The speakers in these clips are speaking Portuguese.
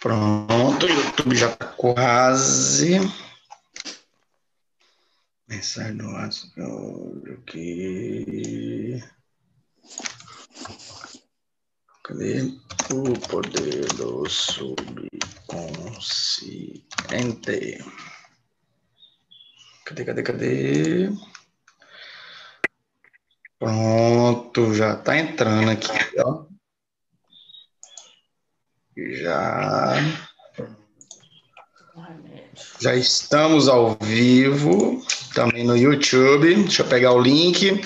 Pronto, o YouTube já está quase. Mensagem do WhatsApp aqui. Cadê? O poder do subconsciente. Cadê, cadê, cadê? Pronto, já está entrando aqui, ó. Já. Já estamos ao vivo, também no YouTube. Deixa eu pegar o link,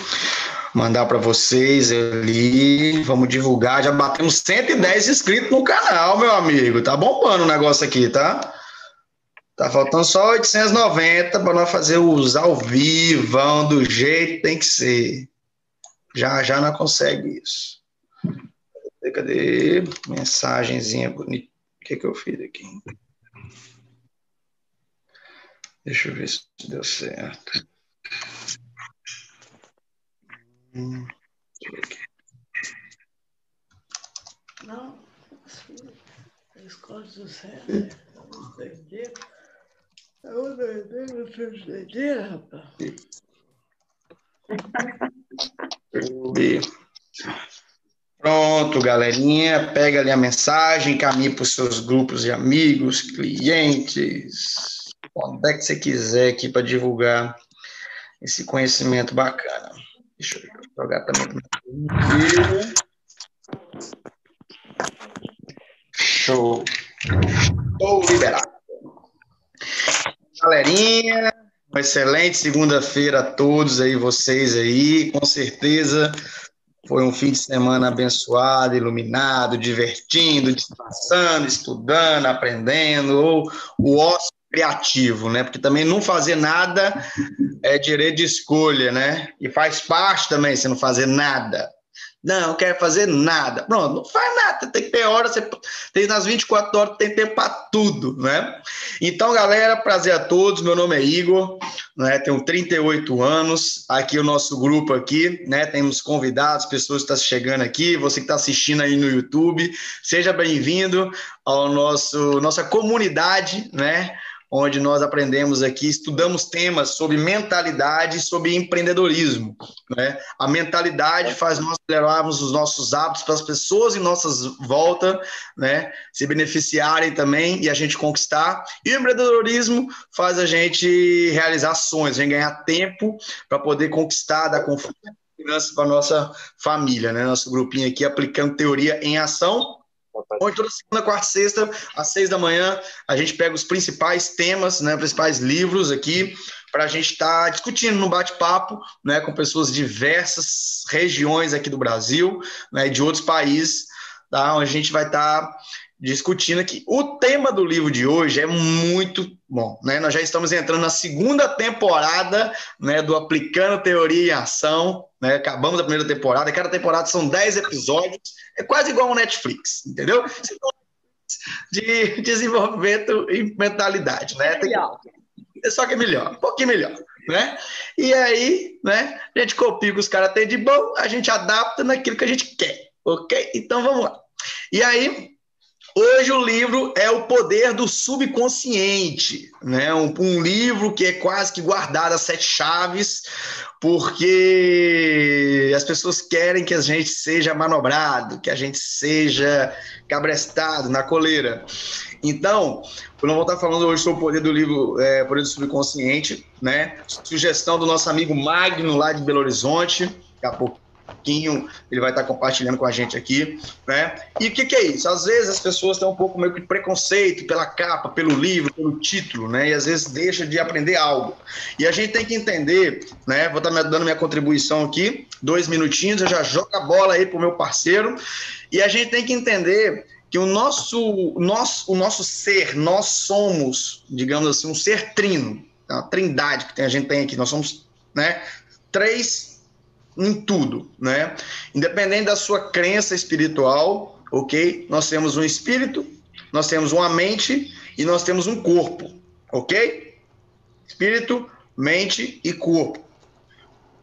mandar para vocês ali. Vamos divulgar. Já batemos 110 inscritos no canal, meu amigo. Tá bombando o negócio aqui, tá? Tá faltando só 890 para nós fazer os ao vivo, do jeito que tem que ser. Já já não consegue isso. Cadê? Mensagenzinha bonita. O que, que eu fiz aqui? Deixa eu ver se deu certo. Hum, não, escola do céu, vamos entender. Vamos entender, vocês entenderam, rapaz? Pronto, galerinha, pega ali a mensagem, caminha para os seus grupos de amigos, clientes, onde é que você quiser aqui para divulgar esse conhecimento bacana. Deixa eu jogar também. Show. Estou liberado. Galerinha, uma excelente segunda-feira a todos aí, vocês aí, com certeza foi um fim de semana abençoado, iluminado, divertindo, descansando, estudando, aprendendo, ou o ócio criativo, né? Porque também não fazer nada é direito de escolha, né? E faz parte também você não fazer nada. Não, não quero fazer nada. Pronto, não faz nada. Tem que ter hora, você tem nas 24 horas, tem tempo para tudo, né? Então, galera, prazer a todos. Meu nome é Igor, né? Tenho 38 anos. Aqui o nosso grupo aqui, né? Temos convidados, pessoas que estão chegando aqui, você que está assistindo aí no YouTube, seja bem-vindo ao nosso nossa comunidade, né? Onde nós aprendemos aqui, estudamos temas sobre mentalidade e sobre empreendedorismo. Né? A mentalidade faz nós levarmos os nossos hábitos para as pessoas em nossas volta, né? se beneficiarem também e a gente conquistar. E o empreendedorismo faz a gente realizar sonhos, a gente ganhar tempo para poder conquistar, dar conforto para nossa família, né? Nosso grupinho aqui aplicando teoria em ação Onde toda segunda, quarta e sexta, às seis da manhã, a gente pega os principais temas, né, principais livros aqui, para a gente estar tá discutindo no bate-papo né, com pessoas de diversas regiões aqui do Brasil né, de outros países, tá, onde a gente vai estar tá discutindo aqui. O tema do livro de hoje é muito bom, né? Nós já estamos entrando na segunda temporada, né, do Aplicando Teoria em Ação, né? Acabamos a primeira temporada, cada temporada são 10 episódios, é quase igual ao Netflix, entendeu? De desenvolvimento e mentalidade, né? Tem... É só que é melhor, um pouquinho melhor, né? E aí, né, a gente copia o que os caras têm de bom, a gente adapta naquilo que a gente quer, ok? Então vamos lá. E aí, Hoje o livro é O Poder do Subconsciente, né? Um, um, livro que é quase que guardado a sete chaves, porque as pessoas querem que a gente seja manobrado, que a gente seja cabrestado na coleira. Então, eu não vou estar falando hoje sobre o poder do livro é, Poder do Subconsciente, né? Sugestão do nosso amigo Magno lá de Belo Horizonte, daqui a pouco pouquinho ele vai estar compartilhando com a gente aqui, né? E o que, que, é isso? Às vezes as pessoas têm um pouco meio que preconceito pela capa, pelo livro, pelo título, né? E às vezes deixa de aprender algo. E a gente tem que entender, né? Vou estar dando minha contribuição aqui, dois minutinhos, eu já jogo a bola aí pro meu parceiro. E a gente tem que entender que o nosso, nosso, o nosso ser, nós somos, digamos assim, um ser trino, uma trindade que a gente tem aqui. Nós somos, né? Três em tudo, né? Independente da sua crença espiritual, ok? Nós temos um espírito, nós temos uma mente e nós temos um corpo, ok? Espírito, mente e corpo.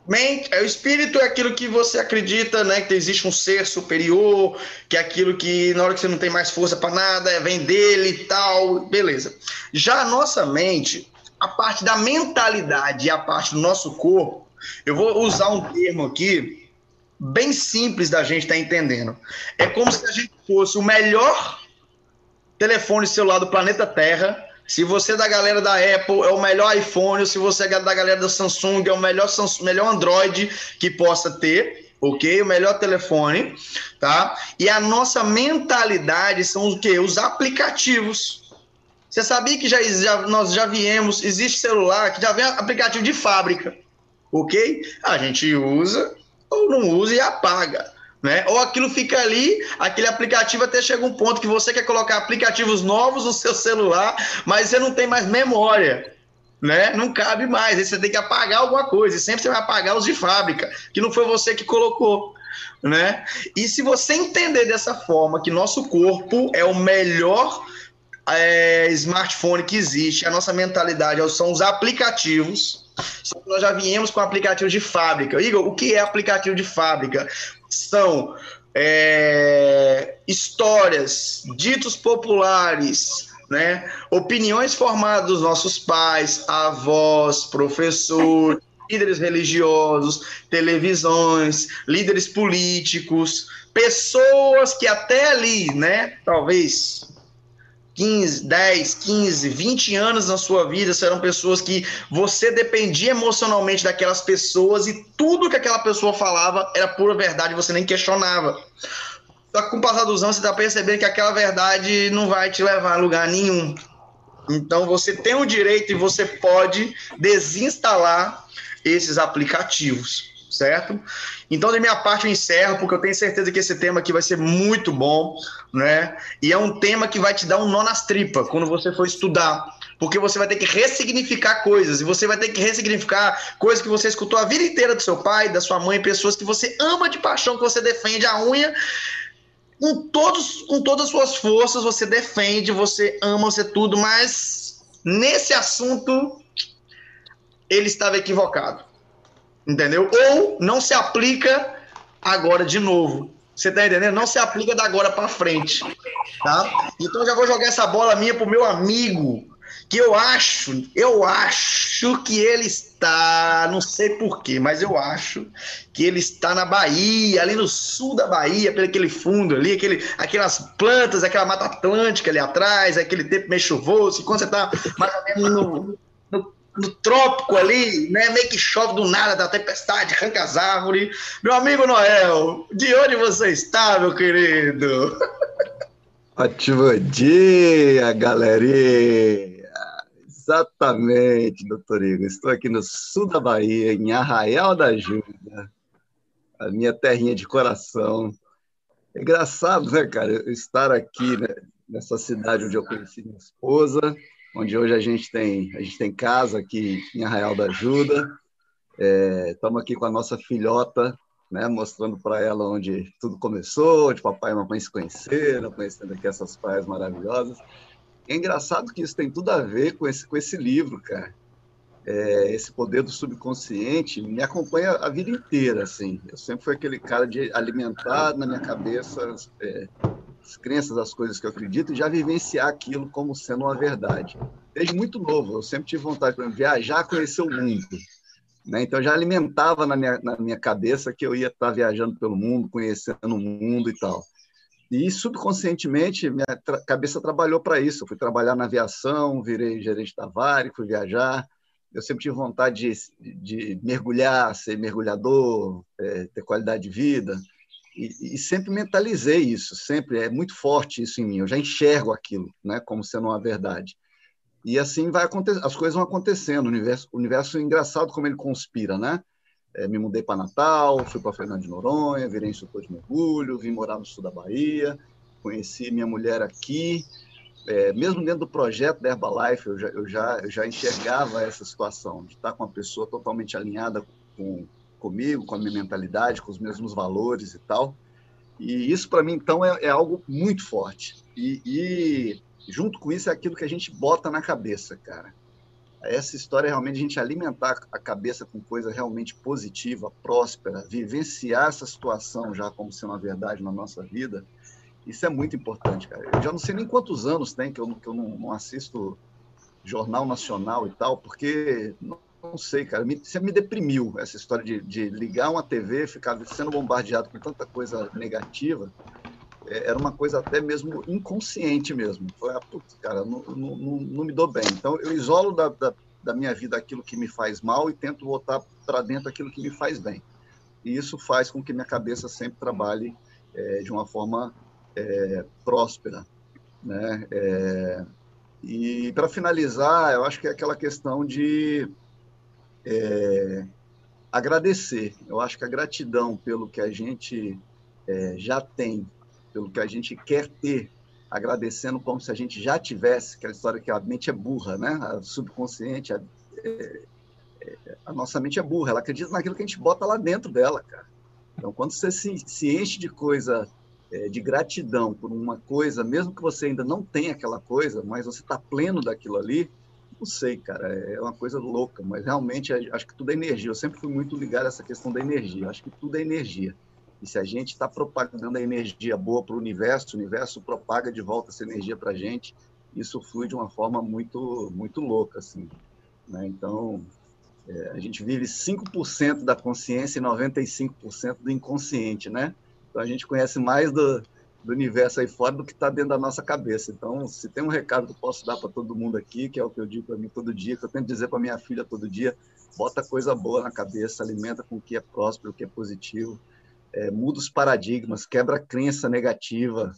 Mente, é, o espírito é aquilo que você acredita, né? Que existe um ser superior, que é aquilo que na hora que você não tem mais força para nada, vem dele e tal, beleza. Já a nossa mente, a parte da mentalidade e a parte do nosso corpo, eu vou usar um termo aqui bem simples da gente estar tá entendendo. É como se a gente fosse o melhor telefone celular do planeta Terra se você é da galera da Apple, é o melhor iPhone. Se você é da galera da Samsung, é o melhor, Samsung, melhor Android que possa ter, ok? O melhor telefone, tá? E a nossa mentalidade são o quê? Os aplicativos. Você sabia que já, já, nós já viemos, existe celular que já vem aplicativo de fábrica, ok? A gente usa ou não usa e apaga né? Ou aquilo fica ali, aquele aplicativo até chega um ponto que você quer colocar aplicativos novos no seu celular, mas você não tem mais memória, né? Não cabe mais, aí você tem que apagar alguma coisa, e sempre você vai apagar os de fábrica, que não foi você que colocou, né? E se você entender dessa forma que nosso corpo é o melhor é, smartphone que existe, a nossa mentalidade são os aplicativos, só que nós já viemos com aplicativo de fábrica. Igor, o que é aplicativo de fábrica? são é, histórias, ditos populares, né? opiniões formadas dos nossos pais, avós, professores, líderes religiosos, televisões, líderes políticos, pessoas que até ali, né, talvez 15, 10, 15, 20 anos na sua vida serão pessoas que você dependia emocionalmente daquelas pessoas e tudo que aquela pessoa falava era pura verdade, você nem questionava. Só que com o passar dos anos você está percebendo que aquela verdade não vai te levar a lugar nenhum. Então você tem o direito e você pode desinstalar esses aplicativos certo? Então, da minha parte, eu encerro, porque eu tenho certeza que esse tema aqui vai ser muito bom, né? E é um tema que vai te dar um nó nas tripas quando você for estudar, porque você vai ter que ressignificar coisas, e você vai ter que ressignificar coisas que você escutou a vida inteira do seu pai, da sua mãe, pessoas que você ama de paixão, que você defende a unha. Com, todos, com todas as suas forças, você defende, você ama, você tudo, mas nesse assunto ele estava equivocado Entendeu? Ou não se aplica agora de novo. Você tá entendendo? Não se aplica da agora para frente, tá? Então já vou jogar essa bola minha pro meu amigo, que eu acho, eu acho que ele está, não sei porquê, mas eu acho que ele está na Bahia, ali no sul da Bahia, pelo aquele fundo ali, aquele, aquelas plantas, aquela mata atlântica ali atrás, aquele tempo meio chuvoso, quando você está mais ou menos no, no trópico ali, né? Meio que chove do nada, da tempestade, arranca as árvores. Meu amigo Noel, de onde você está, meu querido? Ótimo dia, galerinha! Exatamente, doutor Igor. Estou aqui no sul da Bahia, em Arraial da Ajuda, a minha terrinha de coração. É engraçado, né, cara, estar aqui né, nessa cidade onde eu conheci minha esposa, onde hoje a gente tem a gente tem casa aqui em Arraial da Ajuda. Estamos é, aqui com a nossa filhota, né, mostrando para ela onde tudo começou, onde papai e mamãe se conheceram, conhecendo aqui essas praias maravilhosas. É engraçado que isso tem tudo a ver com esse, com esse livro, cara. É, esse poder do subconsciente me acompanha a vida inteira, assim. Eu sempre fui aquele cara de alimentar na minha cabeça é, as crenças, as coisas que eu acredito, e já vivenciar aquilo como sendo uma verdade. Desde muito novo, eu sempre tive vontade de viajar, conhecer o mundo. Né? Então, já alimentava na minha, na minha cabeça que eu ia estar viajando pelo mundo, conhecendo o mundo e tal. E subconscientemente, minha tra cabeça trabalhou para isso. Eu fui trabalhar na aviação, virei gerente da Vare, fui viajar. Eu sempre tive vontade de, de mergulhar, ser mergulhador, é, ter qualidade de vida. E, e, sempre mentalizei isso, sempre é muito forte isso em mim. Eu já enxergo aquilo, né, como sendo uma verdade. E assim vai acontecer, as coisas vão acontecendo. O universo, o universo é engraçado como ele conspira, né? É, me mudei para Natal, fui para Fernando de Noronha, virei instrutor de mergulho, vim morar no sul da Bahia, conheci minha mulher aqui. É, mesmo dentro do projeto da Herbalife, eu já, eu, já, eu já enxergava essa situação de estar com uma pessoa totalmente alinhada com, comigo, com a minha mentalidade, com os mesmos valores e tal. E isso, para mim, então, é, é, algo muito forte. E, e, junto com isso, é aquilo que a gente bota na cabeça, cara. essa história realmente a gente alimentar a cabeça com coisa realmente positiva, próspera, vivenciar essa situação já como sendo uma verdade na nossa vida, isso é muito importante, cara. Eu já não sei nem quantos anos tem que eu, que eu não, não assisto jornal nacional e tal, porque não, sei, cara, me, você me deprimiu essa história de, de ligar uma TV, ficar sendo bombardeado com tanta coisa negativa é, era uma coisa até mesmo inconsciente mesmo. Foi, ah, putz, cara, não, não, não, me dou bem. Então, eu isolo da, da, da, minha vida aquilo que me faz mal e tento voltar para dentro aquilo que me faz bem. E isso faz com que minha cabeça sempre trabalhe é, de uma forma é, próspera. Né? É, e, para finalizar, eu acho que é aquela questão de é, agradecer. Eu acho que a gratidão pelo que a gente é, já tem pelo que a gente quer ter, agradecendo como se a gente já tivesse, aquela história que a mente é burra, né? A subconsciente, a, é, é, a nossa mente é burra, ela acredita naquilo que a gente bota lá dentro dela, cara. Então, quando você se, se enche de coisa, é, de gratidão por uma coisa, mesmo que você ainda não tenha aquela coisa, mas você está pleno daquilo ali, não sei, cara, é uma coisa louca, mas realmente acho que tudo é energia. Eu sempre fui muito ligado a essa questão da energia. Acho que tudo é energia. E se a gente está propagando a energia boa para o universo, o universo propaga de volta essa energia para a gente. Isso flui de uma forma muito, muito louca, assim. Né? Então, é, a gente vive 5% da consciência e 95% do inconsciente, né? Então, a gente conhece mais do, do universo aí fora do que está dentro da nossa cabeça. Então, se tem um recado que eu posso dar para todo mundo aqui, que é o que eu digo para mim todo dia, que eu tento dizer para minha filha todo dia, bota coisa boa na cabeça, alimenta com o que é próspero, o que é positivo, é, muda os paradigmas, quebra a crença negativa.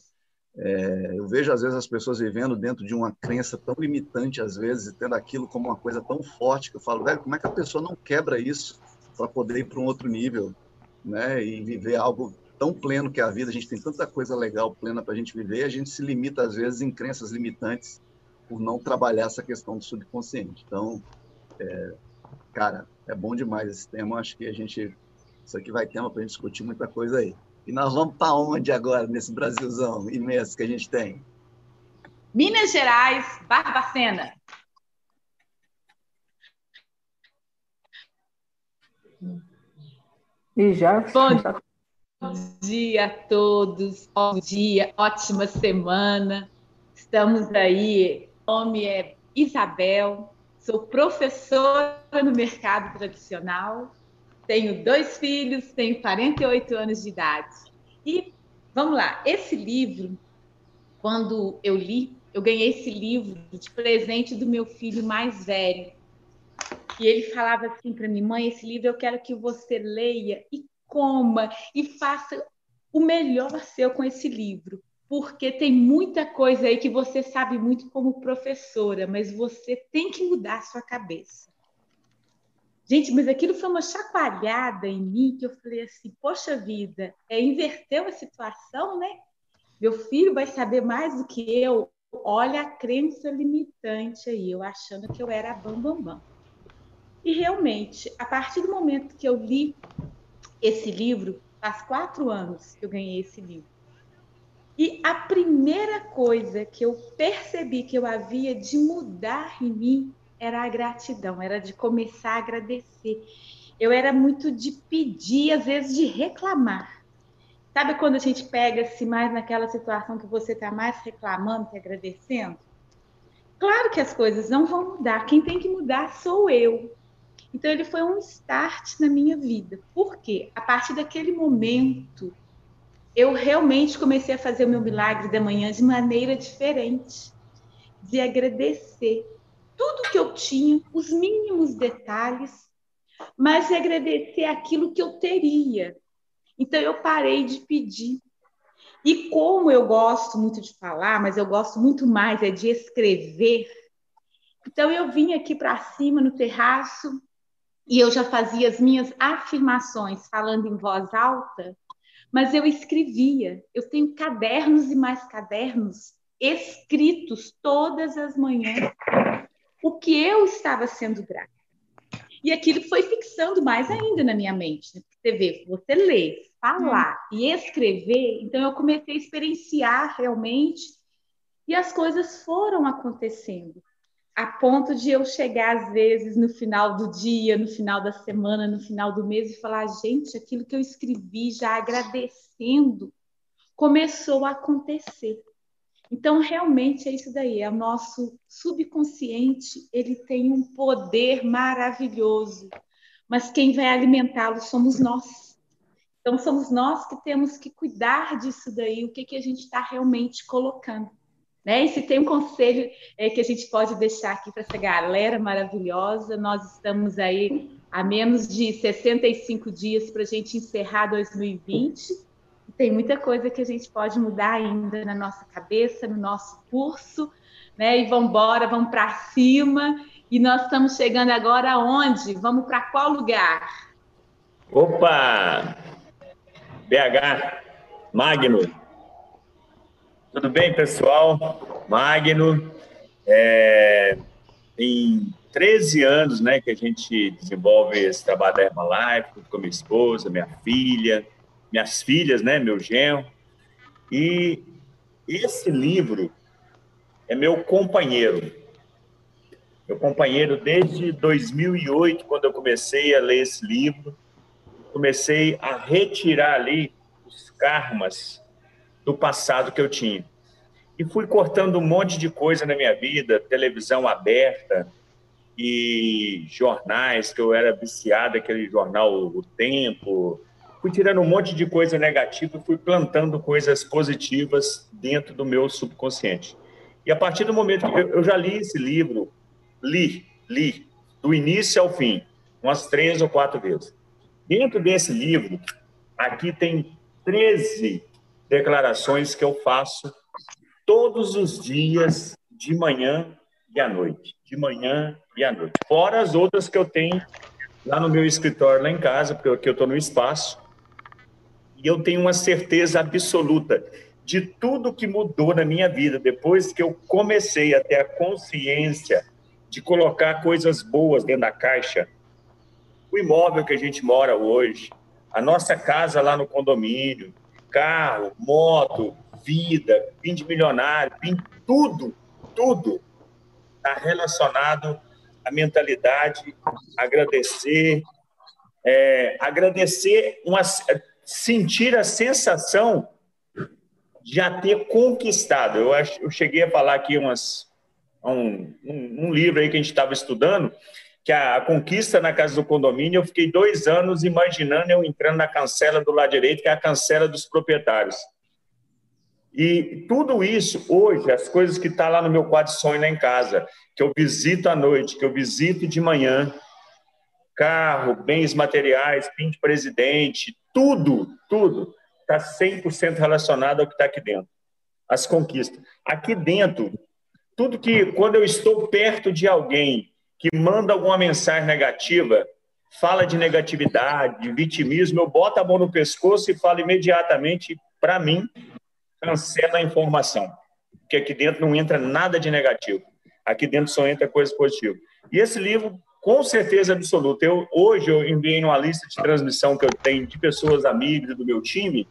É, eu vejo, às vezes, as pessoas vivendo dentro de uma crença tão limitante, às vezes, e tendo aquilo como uma coisa tão forte, que eu falo, velho, como é que a pessoa não quebra isso para poder ir para um outro nível né, e viver algo tão pleno que é a vida? A gente tem tanta coisa legal, plena para a gente viver, e a gente se limita, às vezes, em crenças limitantes por não trabalhar essa questão do subconsciente. Então, é, cara, é bom demais esse tema. Acho que a gente isso aqui vai ter para a gente discutir muita coisa aí. E nós vamos para onde agora, nesse Brasilzão imenso que a gente tem? Minas Gerais, Barbacena. E já? Bom dia a todos, bom dia, ótima semana. Estamos aí, o nome é Isabel, sou professora no mercado tradicional tenho dois filhos, tenho 48 anos de idade. E vamos lá, esse livro, quando eu li, eu ganhei esse livro de presente do meu filho mais velho. E ele falava assim para mim, mãe, esse livro eu quero que você leia e coma e faça o melhor seu com esse livro, porque tem muita coisa aí que você sabe muito como professora, mas você tem que mudar a sua cabeça. Gente, mas aquilo foi uma chacoalhada em mim que eu falei assim: poxa vida, é inverter a situação, né? Meu filho vai saber mais do que eu. Olha a crença limitante aí, eu achando que eu era bam, bam, bam. E realmente, a partir do momento que eu li esse livro, faz quatro anos que eu ganhei esse livro. E a primeira coisa que eu percebi que eu havia de mudar em mim era a gratidão, era de começar a agradecer. Eu era muito de pedir, às vezes de reclamar. Sabe quando a gente pega-se mais naquela situação que você está mais reclamando que agradecendo? Claro que as coisas não vão mudar. Quem tem que mudar sou eu. Então ele foi um start na minha vida. Por quê? A partir daquele momento, eu realmente comecei a fazer o meu milagre da manhã de maneira diferente, de agradecer tudo que eu tinha, os mínimos detalhes, mas agradecer aquilo que eu teria. Então eu parei de pedir. E como eu gosto muito de falar, mas eu gosto muito mais é de escrever. Então eu vim aqui para cima no terraço e eu já fazia as minhas afirmações falando em voz alta, mas eu escrevia. Eu tenho cadernos e mais cadernos escritos todas as manhãs o que eu estava sendo grata. E aquilo foi fixando mais ainda na minha mente. Né? Você vê, você ler, falar hum. e escrever, então eu comecei a experienciar realmente e as coisas foram acontecendo. A ponto de eu chegar, às vezes, no final do dia, no final da semana, no final do mês, e falar: gente, aquilo que eu escrevi já agradecendo começou a acontecer. Então, realmente é isso daí, é o nosso subconsciente, ele tem um poder maravilhoso, mas quem vai alimentá-lo somos nós. Então, somos nós que temos que cuidar disso daí, o que, que a gente está realmente colocando. Né? E se tem um conselho é, que a gente pode deixar aqui para essa galera maravilhosa, nós estamos aí a menos de 65 dias para a gente encerrar 2020. Tem muita coisa que a gente pode mudar ainda na nossa cabeça, no nosso curso, né? E vamos embora, vamos para cima. E nós estamos chegando agora aonde? Vamos para qual lugar? Opa! BH, Magno. Tudo bem, pessoal? Magno, é, tem 13 anos né, que a gente desenvolve esse trabalho da Herbalife com minha esposa, minha filha, minhas filhas, né, meu genro. E esse livro é meu companheiro. Meu companheiro desde 2008, quando eu comecei a ler esse livro, comecei a retirar ali os karmas do passado que eu tinha. E fui cortando um monte de coisa na minha vida, televisão aberta e jornais, que eu era viciado, aquele jornal O Tempo. Fui tirando um monte de coisa negativa e fui plantando coisas positivas dentro do meu subconsciente. E a partir do momento que eu, já li esse livro, li, li, do início ao fim, umas três ou quatro vezes. Dentro desse livro, aqui tem 13 declarações que eu faço todos os dias, de manhã e à noite. De manhã e à noite. Fora as outras que eu tenho lá no meu escritório, lá em casa, porque aqui eu estou no espaço. E eu tenho uma certeza absoluta de tudo que mudou na minha vida depois que eu comecei a ter a consciência de colocar coisas boas dentro da caixa. O imóvel que a gente mora hoje, a nossa casa lá no condomínio, carro, moto, vida, fim de milionário, fim, tudo, tudo está relacionado à mentalidade, agradecer, é, agradecer, uma, sentir a sensação de já ter conquistado. Eu, acho, eu cheguei a falar aqui umas, um, um, um livro aí que a gente estava estudando, que a, conquista na casa do condomínio, eu fiquei dois anos imaginando eu entrando na cancela do lado direito, que é a cancela dos proprietários. E tudo isso, hoje, as coisas que estão tá lá no meu quadro sonho lá em casa, que eu visito à noite, que eu visito de manhã, carro, bens materiais, fim de presidente, tudo, tudo está 100% relacionado ao que está aqui dentro. As conquistas. Aqui dentro, tudo que, quando eu estou perto de alguém que manda alguma mensagem negativa, fala de negatividade, de vitimismo, eu boto a mão no pescoço e falo imediatamente para mim cancela a informação, porque aqui dentro não entra nada de negativo. Aqui dentro só entra coisa positiva. E esse livro, com certeza absoluta, eu, hoje eu enviei uma lista de transmissão que eu tenho de pessoas amigas do meu time,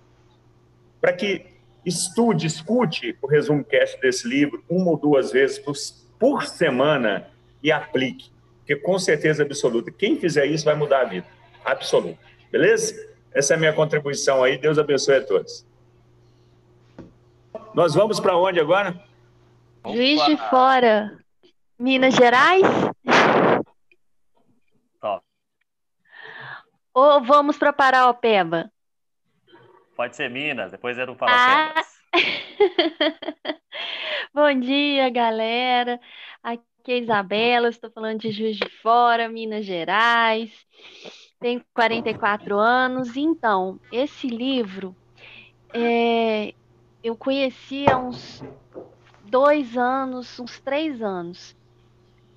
para que estude, escute o resumo cast desse livro uma ou duas vezes por, por semana e aplique. Porque com certeza absoluta, quem fizer isso vai mudar a vida. Absoluta. Beleza? Essa é a minha contribuição aí. Deus abençoe a todos. Nós vamos para onde agora? Juiz de Fora, Minas Gerais? Top. Ou vamos para Paraopeba? Pode ser Minas, depois é do Paraopeba. Ah. Bom dia, galera. Aqui é a Isabela, estou falando de Juiz de Fora, Minas Gerais. Tenho 44 anos. Então, esse livro é, eu conheci há uns dois anos, uns três anos.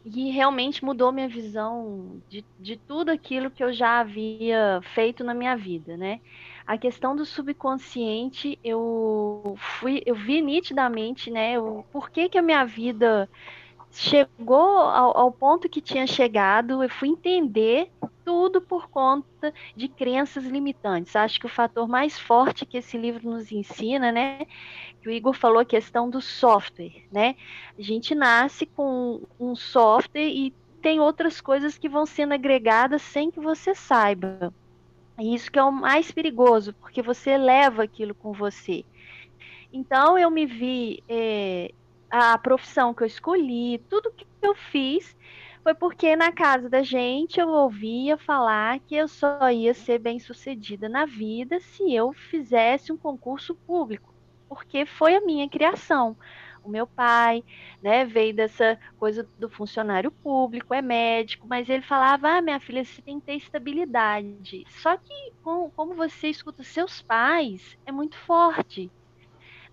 E realmente mudou minha visão de, de tudo aquilo que eu já havia feito na minha vida, né? A questão do subconsciente, eu fui, eu vi nitidamente, né? O por que, que a minha vida chegou ao, ao ponto que tinha chegado, eu fui entender tudo por conta de crenças limitantes. Acho que o fator mais forte que esse livro nos ensina, né, que o Igor falou a questão do software, né? A gente nasce com um software e tem outras coisas que vão sendo agregadas sem que você saiba. E isso que é o mais perigoso, porque você leva aquilo com você. Então eu me vi é, a profissão que eu escolhi, tudo que eu fiz foi porque na casa da gente eu ouvia falar que eu só ia ser bem sucedida na vida se eu fizesse um concurso público, porque foi a minha criação. O meu pai, né, veio dessa coisa do funcionário público, é médico, mas ele falava: ah, minha filha, você tem que ter estabilidade. Só que, com, como você escuta seus pais, é muito forte.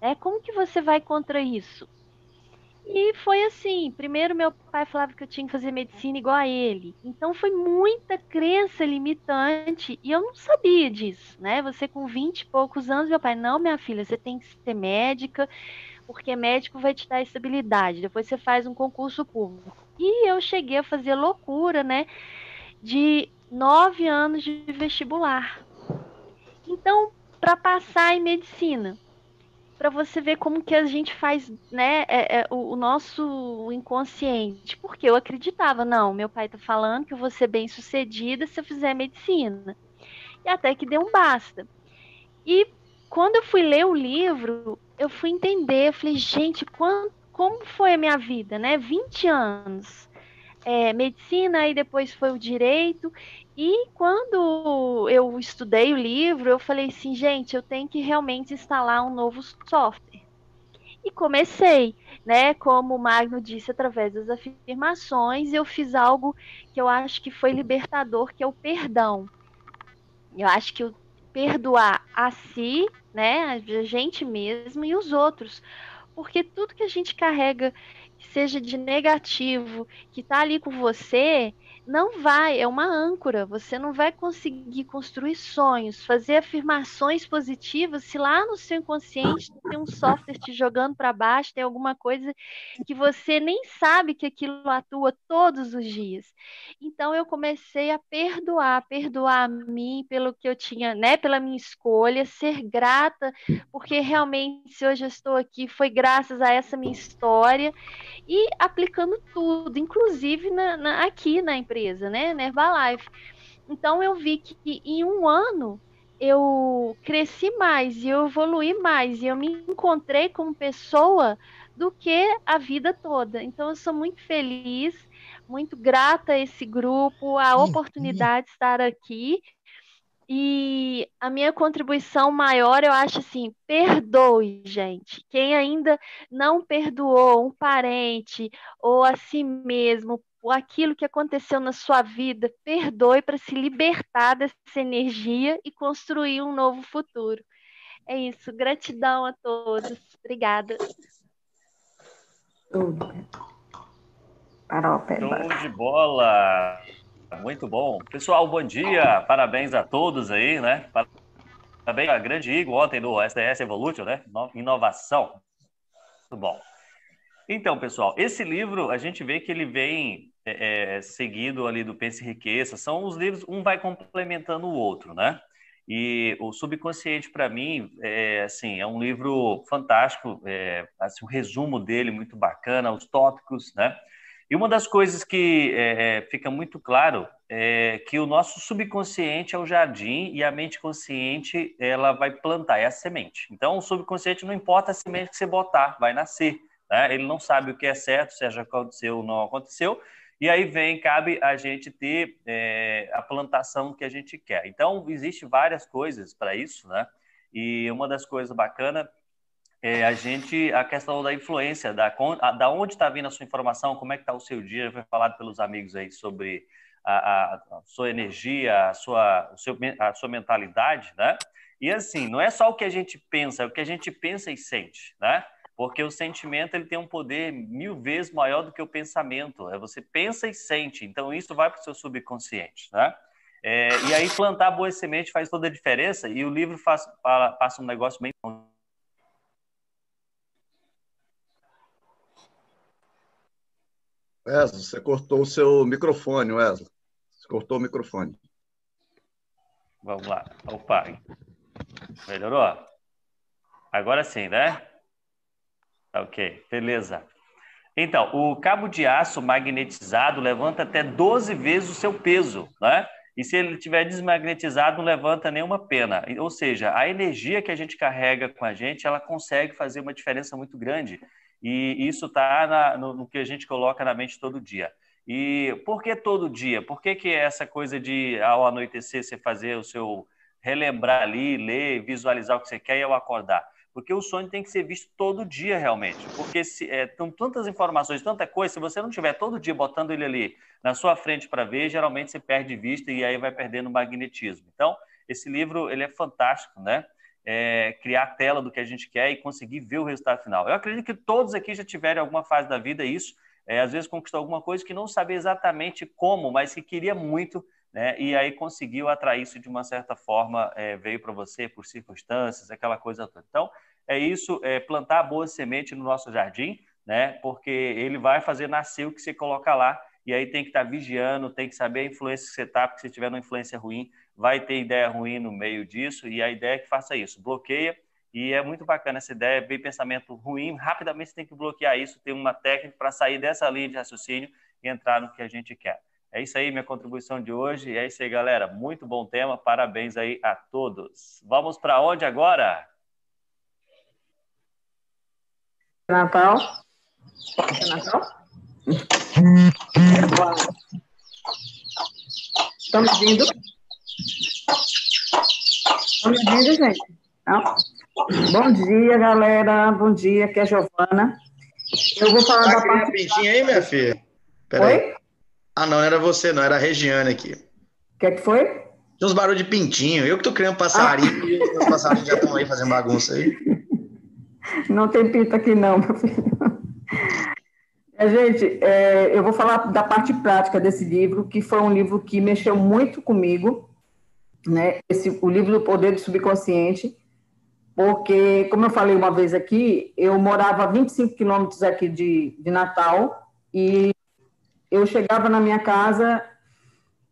Né? Como que você vai contra isso? E foi assim, primeiro meu pai falava que eu tinha que fazer medicina igual a ele. Então foi muita crença limitante e eu não sabia disso, né? Você com 20 e poucos anos, meu pai, não, minha filha, você tem que ser médica, porque médico vai te dar estabilidade. Depois você faz um concurso público. E eu cheguei a fazer loucura, né? De nove anos de vestibular. Então, para passar em medicina, para você ver como que a gente faz, né, é, é, o, o, nosso inconsciente. Porque eu acreditava, não, meu pai tá falando que eu vou ser bem sucedida se eu fizer medicina. E até que deu um basta. E quando eu fui ler o livro, eu fui entender, eu falei, gente, como foi a minha vida, né? 20 anos. É, medicina e depois foi o direito e quando eu estudei o livro, eu falei assim, gente, eu tenho que realmente instalar um novo software. E comecei, né? Como o Magno disse, através das afirmações, eu fiz algo que eu acho que foi libertador, que é o perdão. Eu acho que o perdoar a si, né, a gente mesmo e os outros, porque tudo que a gente carrega, que seja de negativo, que está ali com você, não vai, é uma âncora. Você não vai conseguir construir sonhos, fazer afirmações positivas se lá no seu inconsciente tem um software te jogando para baixo, tem alguma coisa que você nem sabe que aquilo atua todos os dias. Então eu comecei a perdoar, perdoar a mim pelo que eu tinha, né, pela minha escolha, ser grata, porque realmente se hoje eu estou aqui foi graças a essa minha história e aplicando tudo, inclusive na, na, aqui na empresa né, na Herbalife. Então eu vi que em um ano eu cresci mais e eu evolui mais e eu me encontrei como pessoa do que a vida toda. Então eu sou muito feliz, muito grata a esse grupo, a oportunidade de estar aqui. E a minha contribuição maior, eu acho assim, perdoe, gente. Quem ainda não perdoou um parente ou a si mesmo ou aquilo que aconteceu na sua vida, perdoe para se libertar dessa energia e construir um novo futuro. É isso. Gratidão a todos. Obrigada. Show de bola. Muito bom. Pessoal, bom dia. Parabéns a todos aí, né? Parabéns a grande Igor ontem do SDS Evolution, né? Inovação. Muito bom. Então, pessoal, esse livro a gente vê que ele vem é, é, seguido ali do Pense Riqueza. São os livros, um vai complementando o outro, né? E o Subconsciente, para mim, é, assim, é um livro fantástico, é, assim, o resumo dele muito bacana, os tópicos, né? E uma das coisas que é, é, fica muito claro é que o nosso subconsciente é o jardim e a mente consciente ela vai plantar, é a semente. Então, o subconsciente não importa a semente que você botar, vai nascer. Né? Ele não sabe o que é certo, se já aconteceu ou não aconteceu. E aí vem, cabe a gente ter é, a plantação que a gente quer. Então, existe várias coisas para isso, né? E uma das coisas bacanas é a gente, a questão da influência, da, da onde está vindo a sua informação, como é que está o seu dia, foi falado pelos amigos aí sobre a, a, sua energia, a sua, seu, a sua mentalidade, né? E assim, não é só o que a gente pensa, é o que a gente pensa e sente, né? porque o sentimento ele tem um poder mil vezes maior do que o pensamento. É você pensa e sente, então isso vai para o seu subconsciente, né? É, e aí plantar boa semente faz toda a diferença. E o livro faz, passa um negócio bem Wesley, você cortou o seu microfone, Wesley. Cortou o microfone. Vamos lá. Opa. Melhorou? Agora sim, né? Ok, beleza. Então, o cabo de aço magnetizado levanta até 12 vezes o seu peso, né? E se ele estiver desmagnetizado, não levanta nenhuma pena. Ou seja, a energia que a gente carrega com a gente, ela consegue fazer uma diferença muito grande. E isso está no, no, que a gente coloca na mente todo dia. E por que todo dia? Por que, que essa coisa de ao anoitecer você fazer o seu relembrar ali, ler, visualizar o que você quer e ao acordar? Porque o sonho tem que ser visto todo dia, realmente. Porque se, é, tem tantas informações, tanta coisa, se você não tiver todo dia botando ele ali na sua frente para ver, geralmente você perde vista e aí vai perdendo magnetismo. Então, esse livro ele é fantástico, né? É, criar a tela do que a gente quer e conseguir ver o resultado final. Eu acredito que todos aqui já tiveram alguma fase da vida isso, é, às vezes conquistou alguma coisa que não sabia exatamente como, mas que queria muito né? E aí conseguiu atrair isso de uma certa forma, é, veio para você por circunstâncias, aquela coisa toda. Então, é isso, é plantar boa semente no nosso jardim, né? Porque ele vai fazer nascer o que você coloca lá, e aí tem que estar tá vigiando, tem que saber a influência que você está, porque se tiver uma influência ruim, vai ter ideia ruim no meio disso, e a ideia é que faça isso, bloqueia, e é muito bacana essa ideia, ver pensamento ruim, rapidamente você tem que bloquear isso, ter uma técnica para sair dessa linha de raciocínio e entrar no que a gente quer. É isso aí, minha contribuição de hoje. É isso aí, galera. Muito bom tema. Parabéns aí a todos. Vamos para onde agora? Natal. Natal? Estão me Estão me ouvindo, gente? Não? Bom dia, galera. Bom dia, aqui é a Giovana. Eu vou falar tá da parte... pintinha aí, minha filha? Peraí. Oi? Ah, não, era você, não, era a Regiane aqui. O que, é que foi? Tem uns barulhos de pintinho. Eu que tô criando passarinho, ah. os passarinhos já estão aí fazendo bagunça aí. Não tem pinto aqui, não, meu filho. É, gente, é, eu vou falar da parte prática desse livro, que foi um livro que mexeu muito comigo, né? Esse, o livro do Poder do Subconsciente, porque, como eu falei uma vez aqui, eu morava a 25 quilômetros aqui de, de Natal e eu chegava na minha casa,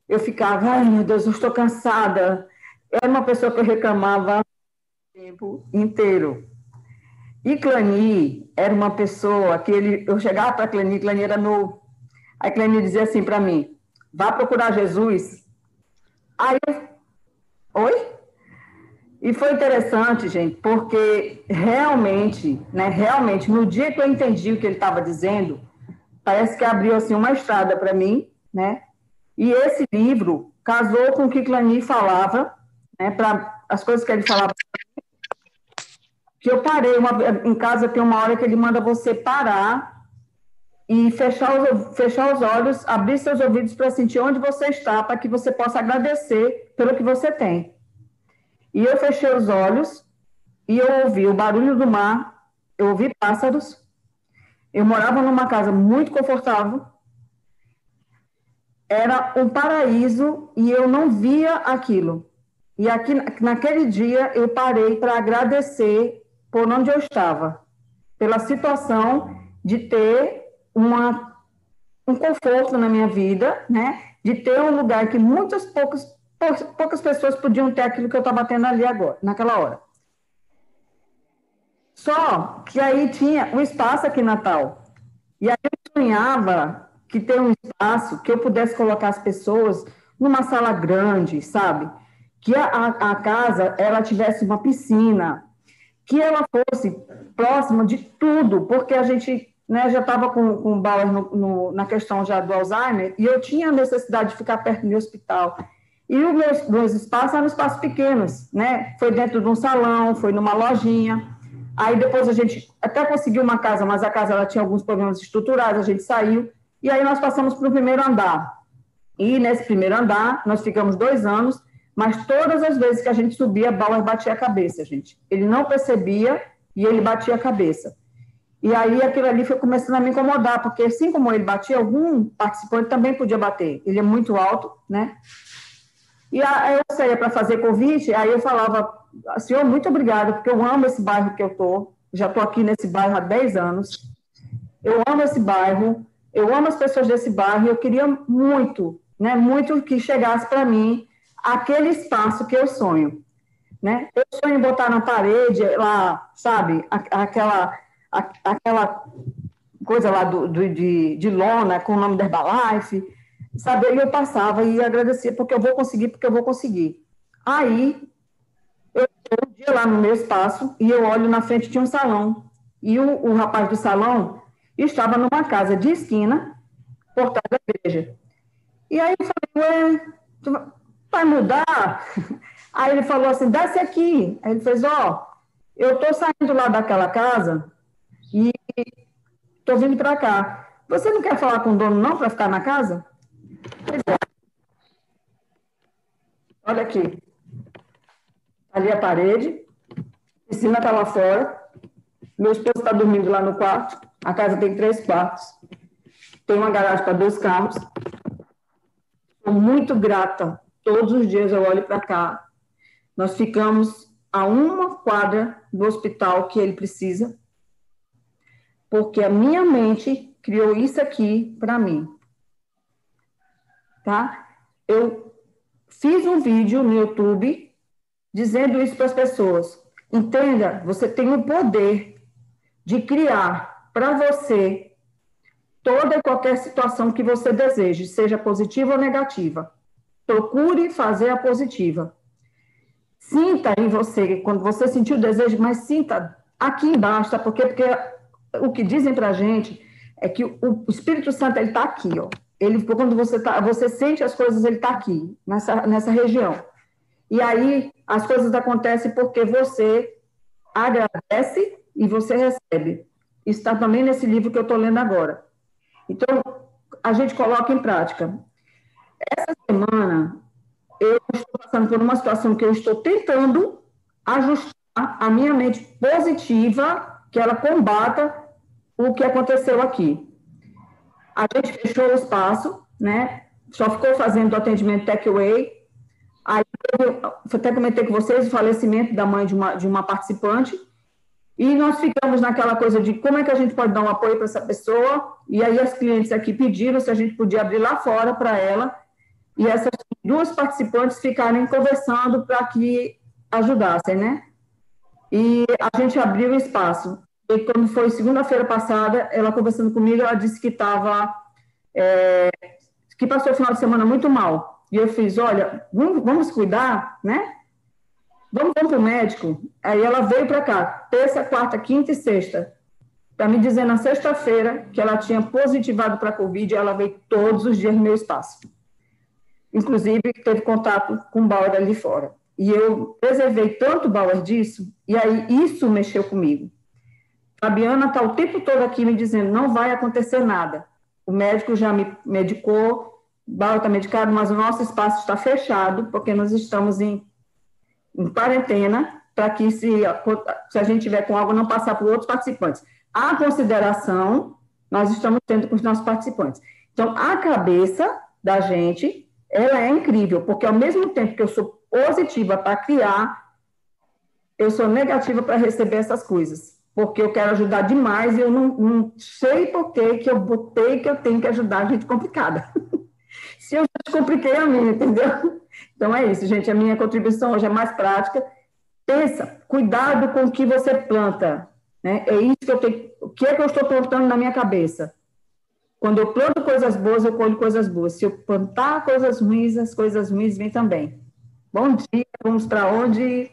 eu ficava, ai meu Deus, eu estou cansada. Era uma pessoa que eu reclamava o tempo inteiro. E Clani era uma pessoa que ele, eu chegava para Clani, Clani era no. Aí Clani dizia assim para mim: vá procurar Jesus. Aí eu, oi? E foi interessante, gente, porque realmente, né, realmente, no dia que eu entendi o que ele estava dizendo, parece que abriu assim uma estrada para mim, né? E esse livro casou com o que Clani falava, né? Para as coisas que ele falava. Que eu parei uma, em casa tem uma hora que ele manda você parar e fechar os, fechar os olhos, abrir seus ouvidos para sentir onde você está, para que você possa agradecer pelo que você tem. E eu fechei os olhos e eu ouvi o barulho do mar, eu ouvi pássaros, eu morava numa casa muito confortável, era um paraíso e eu não via aquilo. E aqui, naquele dia eu parei para agradecer por onde eu estava, pela situação de ter uma, um conforto na minha vida, né? De ter um lugar que muitas poucas, poucas pessoas podiam ter aquilo que eu estava tendo ali agora, naquela hora. Só que aí tinha o espaço aqui em Natal. E aí eu sonhava que ter um espaço que eu pudesse colocar as pessoas numa sala grande, sabe? Que a, a, a casa ela tivesse uma piscina, que ela fosse próxima de tudo, porque a gente né, já estava com, com o Bauer no, no, na questão já do Alzheimer, e eu tinha necessidade de ficar perto do hospital. E os meus, meus espaços eram espaços pequenos, né? Foi dentro de um salão, foi numa lojinha. Aí depois a gente até conseguiu uma casa, mas a casa ela tinha alguns problemas estruturais, a gente saiu. E aí nós passamos para o primeiro andar. E nesse primeiro andar, nós ficamos dois anos, mas todas as vezes que a gente subia, Bauer batia a cabeça, gente. Ele não percebia e ele batia a cabeça. E aí aquilo ali foi começando a me incomodar, porque assim como ele batia, algum participante também podia bater. Ele é muito alto, né? E aí eu saía para fazer convite, aí eu falava, senhor, muito obrigada, porque eu amo esse bairro que eu estou, já estou aqui nesse bairro há 10 anos, eu amo esse bairro, eu amo as pessoas desse bairro, eu queria muito né? Muito que chegasse para mim aquele espaço que eu sonho, né? Eu sonho em botar na parede lá, sabe? Aquela, aquela coisa lá do, do de, de lona com o nome da Herbalife, sabe? E eu passava e agradecia porque eu vou conseguir, porque eu vou conseguir. Aí eu um dia lá no meu espaço e eu olho na frente de um salão e o, o rapaz do salão estava numa casa de esquina por trás da igreja. E aí eu falei, ué, vai mudar? Aí ele falou assim, desce aqui. Aí ele fez, ó, oh, eu tô saindo lá daquela casa e tô vindo para cá. Você não quer falar com o dono não para ficar na casa? Pois é. Olha aqui. Ali a parede, a piscina está lá fora, meu esposo está dormindo lá no quarto, a casa tem três quartos, tem uma garagem para dois carros. Estou muito grata. Todos os dias eu olho para cá. Nós ficamos a uma quadra do hospital que ele precisa, porque a minha mente criou isso aqui para mim. Tá? Eu fiz um vídeo no YouTube dizendo isso para as pessoas. Entenda, você tem o poder de criar para você toda e qualquer situação que você deseje, seja positiva ou negativa. Procure fazer a positiva. Sinta em você, quando você sentir o desejo, mas sinta aqui embaixo, tá? Porque, porque o que dizem para a gente é que o Espírito Santo ele está aqui, ó. Ele, quando você tá, você sente as coisas, ele está aqui, nessa, nessa região. E aí as coisas acontecem porque você agradece e você recebe. Está também nesse livro que eu estou lendo agora. Então, a gente coloca em prática. Essa semana, eu estou passando por uma situação que eu estou tentando ajustar a minha mente positiva, que ela combata o que aconteceu aqui. A gente fechou o espaço, né? Só ficou fazendo atendimento takeaway. Aí eu até comentei com vocês o falecimento da mãe de uma, de uma participante. E nós ficamos naquela coisa de como é que a gente pode dar um apoio para essa pessoa, e aí as clientes aqui pediram se a gente podia abrir lá fora para ela, e essas duas participantes ficarem conversando para que ajudassem, né? E a gente abriu o espaço. E quando foi segunda-feira passada, ela conversando comigo, ela disse que estava, é, que passou o final de semana muito mal. E eu fiz, olha, vamos, vamos cuidar, né? Vamos, vamos para o médico. Aí ela veio para cá, terça, quarta, quinta e sexta, para me dizer na sexta-feira que ela tinha positivado para a Covid ela veio todos os dias no meu espaço. Inclusive, teve contato com o Bauer ali fora. E eu preservei tanto o Bauer disso, e aí isso mexeu comigo. Fabiana está o tempo todo aqui me dizendo: não vai acontecer nada. O médico já me medicou, Bauer está medicado, mas o nosso espaço está fechado, porque nós estamos em em quarentena, para que se, se a gente tiver com algo, não passar para outros participantes. A consideração nós estamos tendo com os nossos participantes. Então, a cabeça da gente, ela é incrível, porque ao mesmo tempo que eu sou positiva para criar, eu sou negativa para receber essas coisas, porque eu quero ajudar demais e eu não, não sei por que, eu botei que eu tenho que ajudar a gente complicada. Se eu já compliquei a minha, entendeu? Então é isso, gente. A minha contribuição hoje é mais prática. Pensa, cuidado com o que você planta. Né? É isso que eu tenho. O que é que eu estou plantando na minha cabeça? Quando eu planto coisas boas, eu colho coisas boas. Se eu plantar coisas ruins, as coisas ruins vêm também. Bom dia, vamos para onde?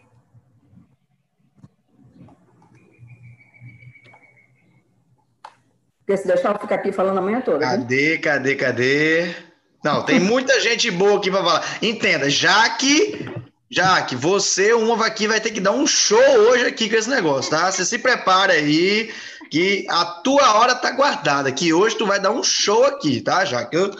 Porque se deixar eu ficar aqui falando a manhã toda. Cadê, viu? cadê, cadê? Não, tem muita gente boa aqui para falar. Entenda, já que, já que você, uma aqui, vai ter que dar um show hoje aqui com esse negócio, tá? Você se prepara aí, que a tua hora tá guardada, que hoje tu vai dar um show aqui, tá? Já que eu.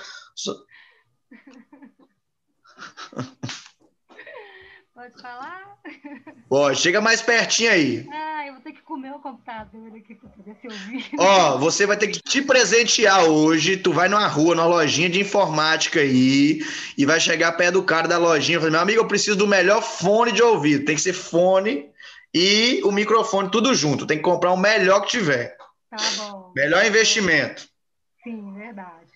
Pode falar? Pode, chega mais pertinho aí. Ah, eu vou ter que comer o computador aqui para poder se ouvir. Ó, você vai ter que te presentear hoje. Tu vai numa rua, numa lojinha de informática aí, e vai chegar perto do cara da lojinha e falar: meu amigo, eu preciso do melhor fone de ouvido. Tem que ser fone e o microfone, tudo junto. Tem que comprar o melhor que tiver. Tá bom. Melhor investimento. Sim, verdade.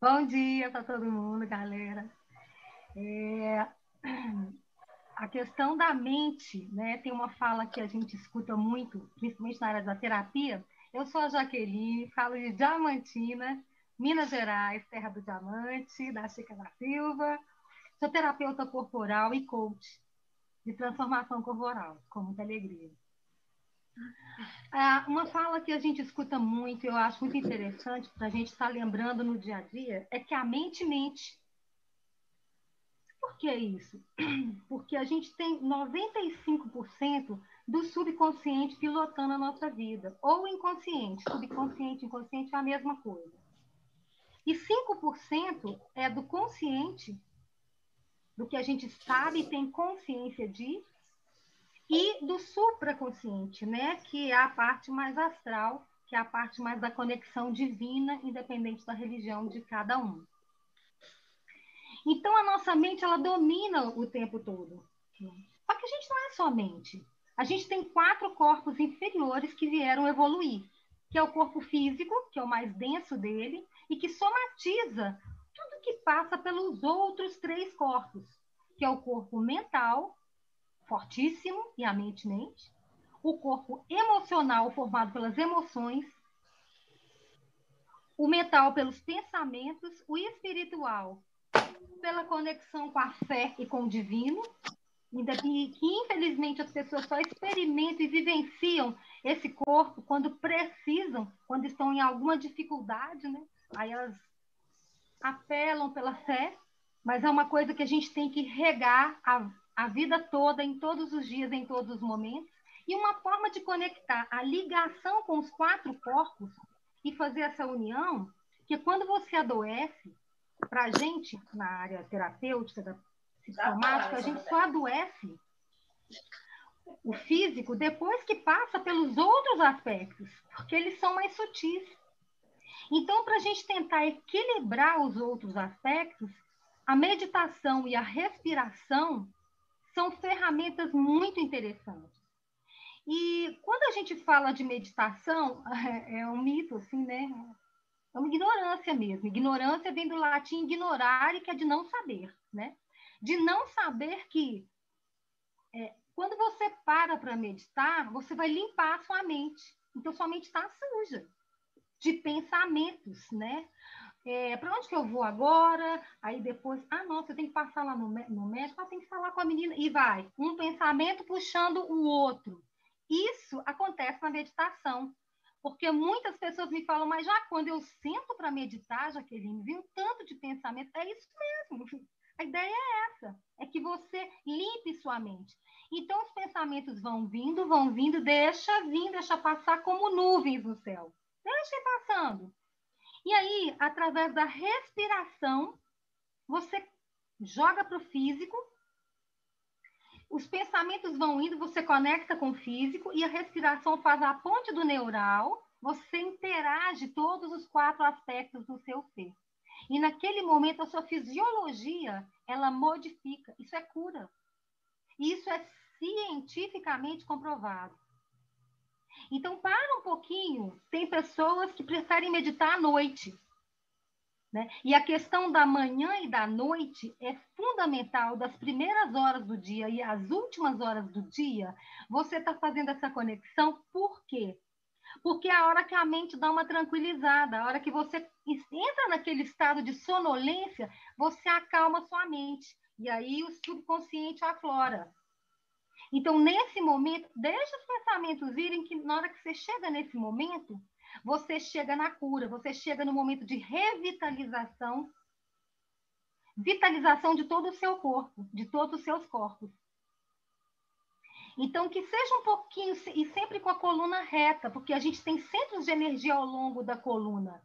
Bom dia para todo mundo, galera. É, a questão da mente, né? Tem uma fala que a gente escuta muito, principalmente na área da terapia. Eu sou a Jaqueline, falo de Diamantina, Minas Gerais, terra do diamante, da Chica da Silva. Sou terapeuta corporal e coach de transformação corporal, com muita alegria. Ah, uma fala que a gente escuta muito, eu acho muito interessante para a gente estar tá lembrando no dia a dia, é que a mente mente. Por que isso? Porque a gente tem 95% do subconsciente pilotando a nossa vida, ou inconsciente. Subconsciente e inconsciente é a mesma coisa. E 5% é do consciente, do que a gente sabe e tem consciência de, e do supraconsciente, né? que é a parte mais astral, que é a parte mais da conexão divina, independente da religião de cada um. Então, a nossa mente, ela domina o tempo todo. Só que a gente não é só mente. A gente tem quatro corpos inferiores que vieram evoluir, que é o corpo físico, que é o mais denso dele, e que somatiza tudo que passa pelos outros três corpos, que é o corpo mental, fortíssimo, e a mente mente, o corpo emocional, formado pelas emoções, o mental pelos pensamentos, o espiritual pela conexão com a fé e com o divino, que infelizmente as pessoas só experimentam e vivenciam esse corpo quando precisam, quando estão em alguma dificuldade, né? Aí elas apelam pela fé, mas é uma coisa que a gente tem que regar a, a vida toda, em todos os dias, em todos os momentos. E uma forma de conectar a ligação com os quatro corpos e fazer essa união, que quando você adoece, para a gente, na área terapêutica, da psicomática, a gente só adoece o físico depois que passa pelos outros aspectos, porque eles são mais sutis. Então, para a gente tentar equilibrar os outros aspectos, a meditação e a respiração são ferramentas muito interessantes. E quando a gente fala de meditação, é um mito, assim, né? É uma ignorância mesmo. Ignorância vem do latim ignorare, que é de não saber, né? De não saber que é, quando você para para meditar, você vai limpar sua mente. Então, sua mente está suja de pensamentos, né? É, para onde que eu vou agora? Aí depois, ah, nossa, eu tenho que passar lá no, no médico, ah, tem que falar com a menina. E vai, um pensamento puxando o outro. Isso acontece na meditação. Porque muitas pessoas me falam, mas já quando eu sento para meditar, Jaqueline, vem um tanto de pensamento. É isso mesmo. A ideia é essa, é que você limpe sua mente. Então, os pensamentos vão vindo, vão vindo, deixa vir, deixa passar como nuvens no céu. Deixa ir passando. E aí, através da respiração, você joga para o físico, os pensamentos vão indo, você conecta com o físico e a respiração faz a ponte do neural, você interage todos os quatro aspectos do seu ser. E naquele momento a sua fisiologia, ela modifica. Isso é cura. Isso é cientificamente comprovado. Então, para um pouquinho. Tem pessoas que preferem meditar à noite. Né? E a questão da manhã e da noite é fundamental, das primeiras horas do dia e as últimas horas do dia, você está fazendo essa conexão, por quê? Porque é a hora que a mente dá uma tranquilizada, a hora que você entra naquele estado de sonolência, você acalma sua mente. E aí o subconsciente aflora. Então, nesse momento, deixa os pensamentos irem, que na hora que você chega nesse momento, você chega na cura, você chega no momento de revitalização, vitalização de todo o seu corpo, de todos os seus corpos. Então, que seja um pouquinho, e sempre com a coluna reta, porque a gente tem centros de energia ao longo da coluna.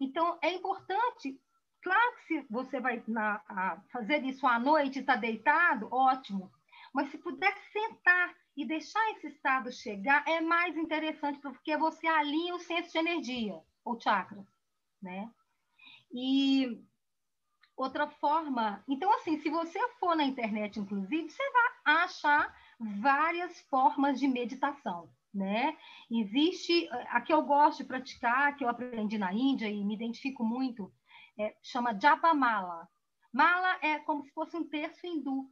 Então, é importante, claro que se você vai na, fazer isso à noite está deitado, ótimo. Mas se puder sentar e deixar esse estado chegar é mais interessante porque você alinha o centro de energia, ou chakra, né? E outra forma, então assim, se você for na internet, inclusive, você vai achar várias formas de meditação, né? Existe a que eu gosto de praticar, que eu aprendi na Índia e me identifico muito, é, chama Japa Mala. Mala é como se fosse um terço hindu,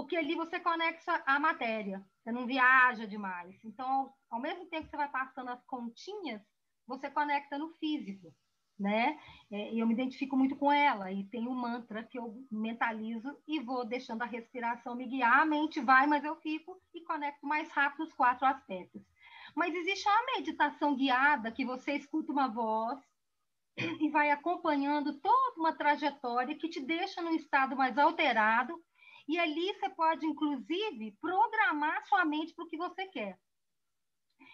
porque ali você conecta a matéria, você não viaja demais. Então, ao mesmo tempo que você vai passando as continhas, você conecta no físico, né? É, eu me identifico muito com ela e tem um mantra que eu mentalizo e vou deixando a respiração me guiar, a mente vai, mas eu fico e conecto mais rápido os quatro aspectos. Mas existe a meditação guiada que você escuta uma voz e vai acompanhando toda uma trajetória que te deixa num estado mais alterado e ali você pode, inclusive, programar sua mente para o que você quer.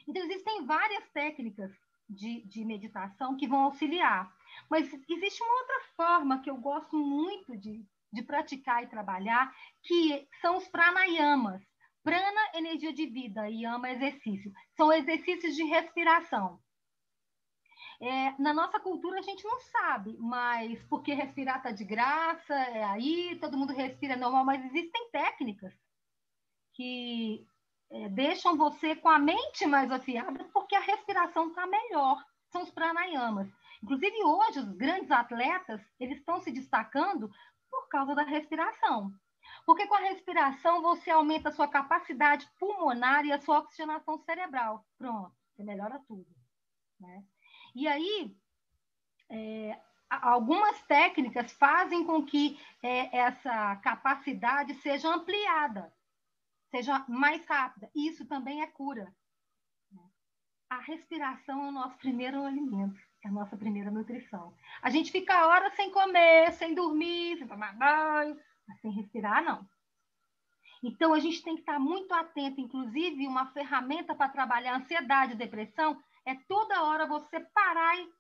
Então, existem várias técnicas de, de, meditação que vão auxiliar. Mas existe uma outra forma que eu gosto muito de, de praticar e trabalhar, que são os pranayamas. Prana, energia de vida, e yama, exercício. São exercícios de respiração. É, na nossa cultura a gente não sabe, mas porque respirar está de graça, é aí, todo mundo respira normal, mas existem técnicas que é, deixam você com a mente mais afiada porque a respiração está melhor. São os pranayamas. Inclusive hoje os grandes atletas eles estão se destacando por causa da respiração. Porque com a respiração você aumenta a sua capacidade pulmonar e a sua oxigenação cerebral. Pronto, você melhora tudo. Né? E aí, é, algumas técnicas fazem com que é, essa capacidade seja ampliada, seja mais rápida. Isso também é cura. A respiração é o nosso primeiro alimento, é a nossa primeira nutrição. A gente fica horas sem comer, sem dormir, sem tomar banho, mas sem respirar, não. Então, a gente tem que estar muito atento. Inclusive, uma ferramenta para trabalhar ansiedade e depressão é toda hora você parar e.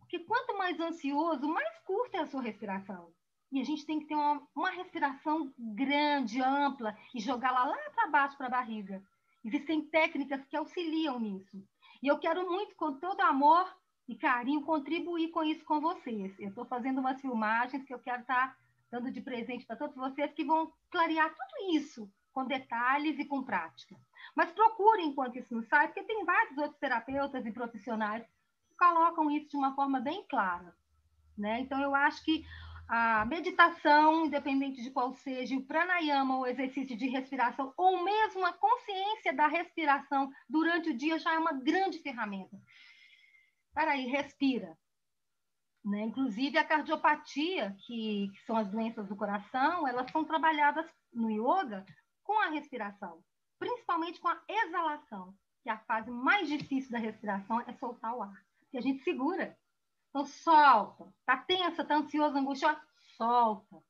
Porque quanto mais ansioso, mais curta é a sua respiração. E a gente tem que ter uma, uma respiração grande, ampla, e jogá-la lá para baixo, para a barriga. Existem técnicas que auxiliam nisso. E eu quero muito, com todo amor e carinho, contribuir com isso com vocês. Eu estou fazendo umas filmagens que eu quero estar tá dando de presente para todos vocês, que vão clarear tudo isso com detalhes e com prática. Mas procure enquanto isso não sai, porque tem vários outros terapeutas e profissionais que colocam isso de uma forma bem clara. Né? Então, eu acho que a meditação, independente de qual seja, o pranayama, o exercício de respiração, ou mesmo a consciência da respiração durante o dia já é uma grande ferramenta. Peraí, respira. Né? Inclusive, a cardiopatia, que, que são as doenças do coração, elas são trabalhadas no yoga com a respiração principalmente com a exalação, que é a fase mais difícil da respiração é soltar o ar, que a gente segura. Então, solta. Tá tensa, tá ansioso, angustiado? Solta.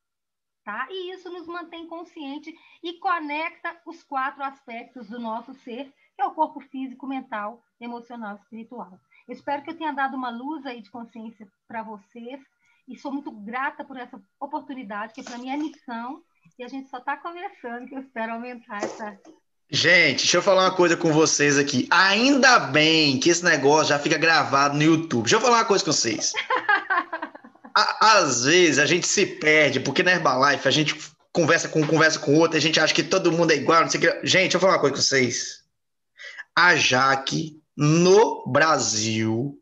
Tá? E isso nos mantém consciente e conecta os quatro aspectos do nosso ser, que é o corpo físico, mental, emocional e espiritual. Eu espero que eu tenha dado uma luz aí de consciência para vocês e sou muito grata por essa oportunidade, que para mim é missão e a gente só está começando, que eu espero aumentar essa Gente, deixa eu falar uma coisa com vocês aqui. Ainda bem que esse negócio já fica gravado no YouTube. Deixa eu falar uma coisa com vocês. Às vezes a gente se perde, porque na Herbalife a gente conversa com um, conversa com outro, a gente acha que todo mundo é igual, não sei o que. Gente, deixa eu falar uma coisa com vocês. A Jaque, no Brasil,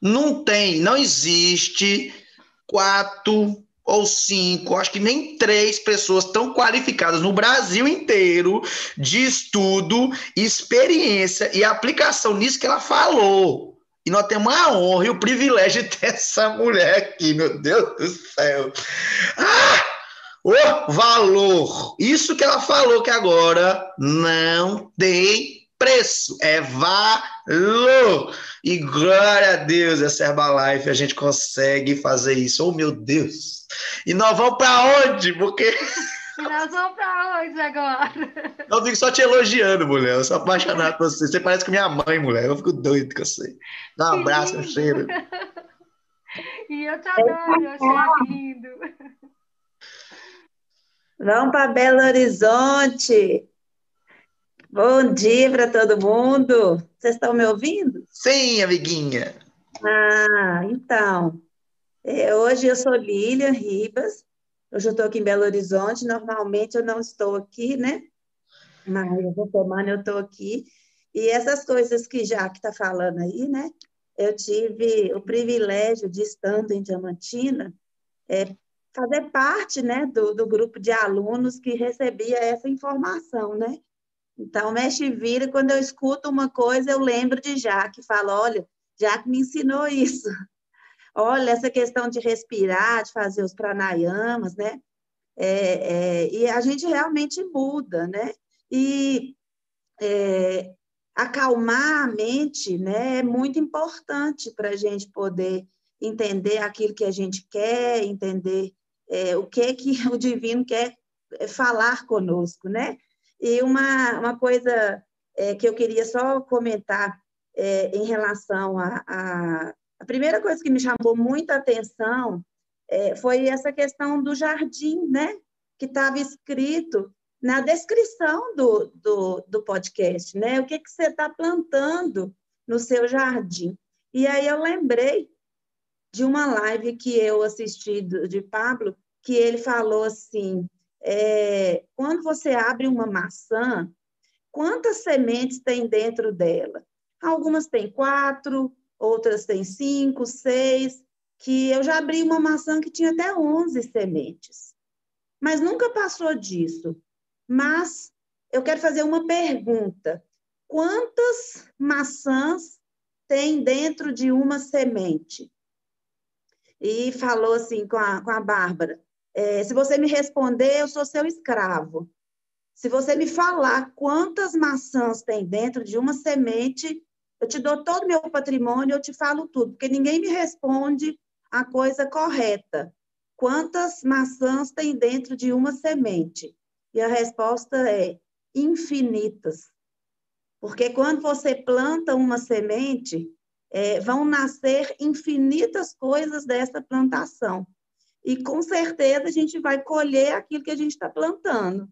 não tem, não existe quatro ou cinco, acho que nem três pessoas tão qualificadas no Brasil inteiro de estudo, experiência e aplicação nisso que ela falou. E nós temos a honra e o privilégio de ter essa mulher aqui, meu Deus do céu. Ah! O valor! Isso que ela falou que agora não tem preço, é valor. E glória a Deus, essa Herbalife, a gente consegue fazer isso. Oh, meu Deus! E nós vamos para onde? Porque. Nós vamos para onde agora? Eu fico só te elogiando, mulher. Eu sou apaixonado por você. Você parece com minha mãe, mulher. Eu fico doido com você. Dá um abraço, um cheiro. E eu te adoro, eu achei lindo. Vamos para Belo Horizonte. Bom dia para todo mundo. Vocês estão me ouvindo? Sim, amiguinha. Ah, então. É, hoje eu sou Lília Ribas, hoje eu estou aqui em Belo Horizonte, normalmente eu não estou aqui, né? Mas essa semana eu estou aqui. E essas coisas que já que está falando aí, né? eu tive o privilégio de, estando em Diamantina, é, fazer parte né, do, do grupo de alunos que recebia essa informação, né? Então, mexe e vira, quando eu escuto uma coisa, eu lembro de Jaque, falo, olha, Jaque me ensinou isso. Olha, essa questão de respirar, de fazer os pranayamas, né? É, é, e a gente realmente muda, né? E é, acalmar a mente né, é muito importante para a gente poder entender aquilo que a gente quer, entender é, o que que o divino quer é, falar conosco, né? E uma, uma coisa é, que eu queria só comentar é, em relação a, a, a primeira coisa que me chamou muita atenção é, foi essa questão do jardim, né? Que estava escrito na descrição do, do, do podcast, né? O que, que você está plantando no seu jardim. E aí eu lembrei de uma live que eu assisti de Pablo, que ele falou assim: é, quando você abre uma maçã, quantas sementes tem dentro dela? Algumas têm quatro, outras têm cinco, seis, que eu já abri uma maçã que tinha até 11 sementes. Mas nunca passou disso. Mas eu quero fazer uma pergunta: quantas maçãs tem dentro de uma semente? E falou assim com a, com a Bárbara: é, se você me responder, eu sou seu escravo. Se você me falar quantas maçãs tem dentro de uma semente, eu te dou todo o meu patrimônio, eu te falo tudo, porque ninguém me responde a coisa correta. Quantas maçãs tem dentro de uma semente? E a resposta é infinitas. Porque quando você planta uma semente, é, vão nascer infinitas coisas dessa plantação. E com certeza a gente vai colher aquilo que a gente está plantando.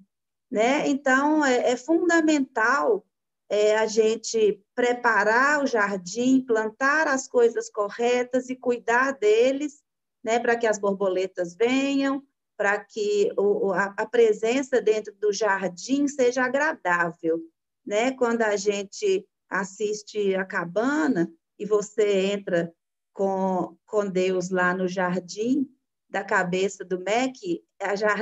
Né? Então, é, é fundamental é, a gente preparar o jardim, plantar as coisas corretas e cuidar deles, né, para que as borboletas venham, para que o, a, a presença dentro do jardim seja agradável. Né? Quando a gente assiste a cabana e você entra com, com Deus lá no jardim da cabeça do MEC,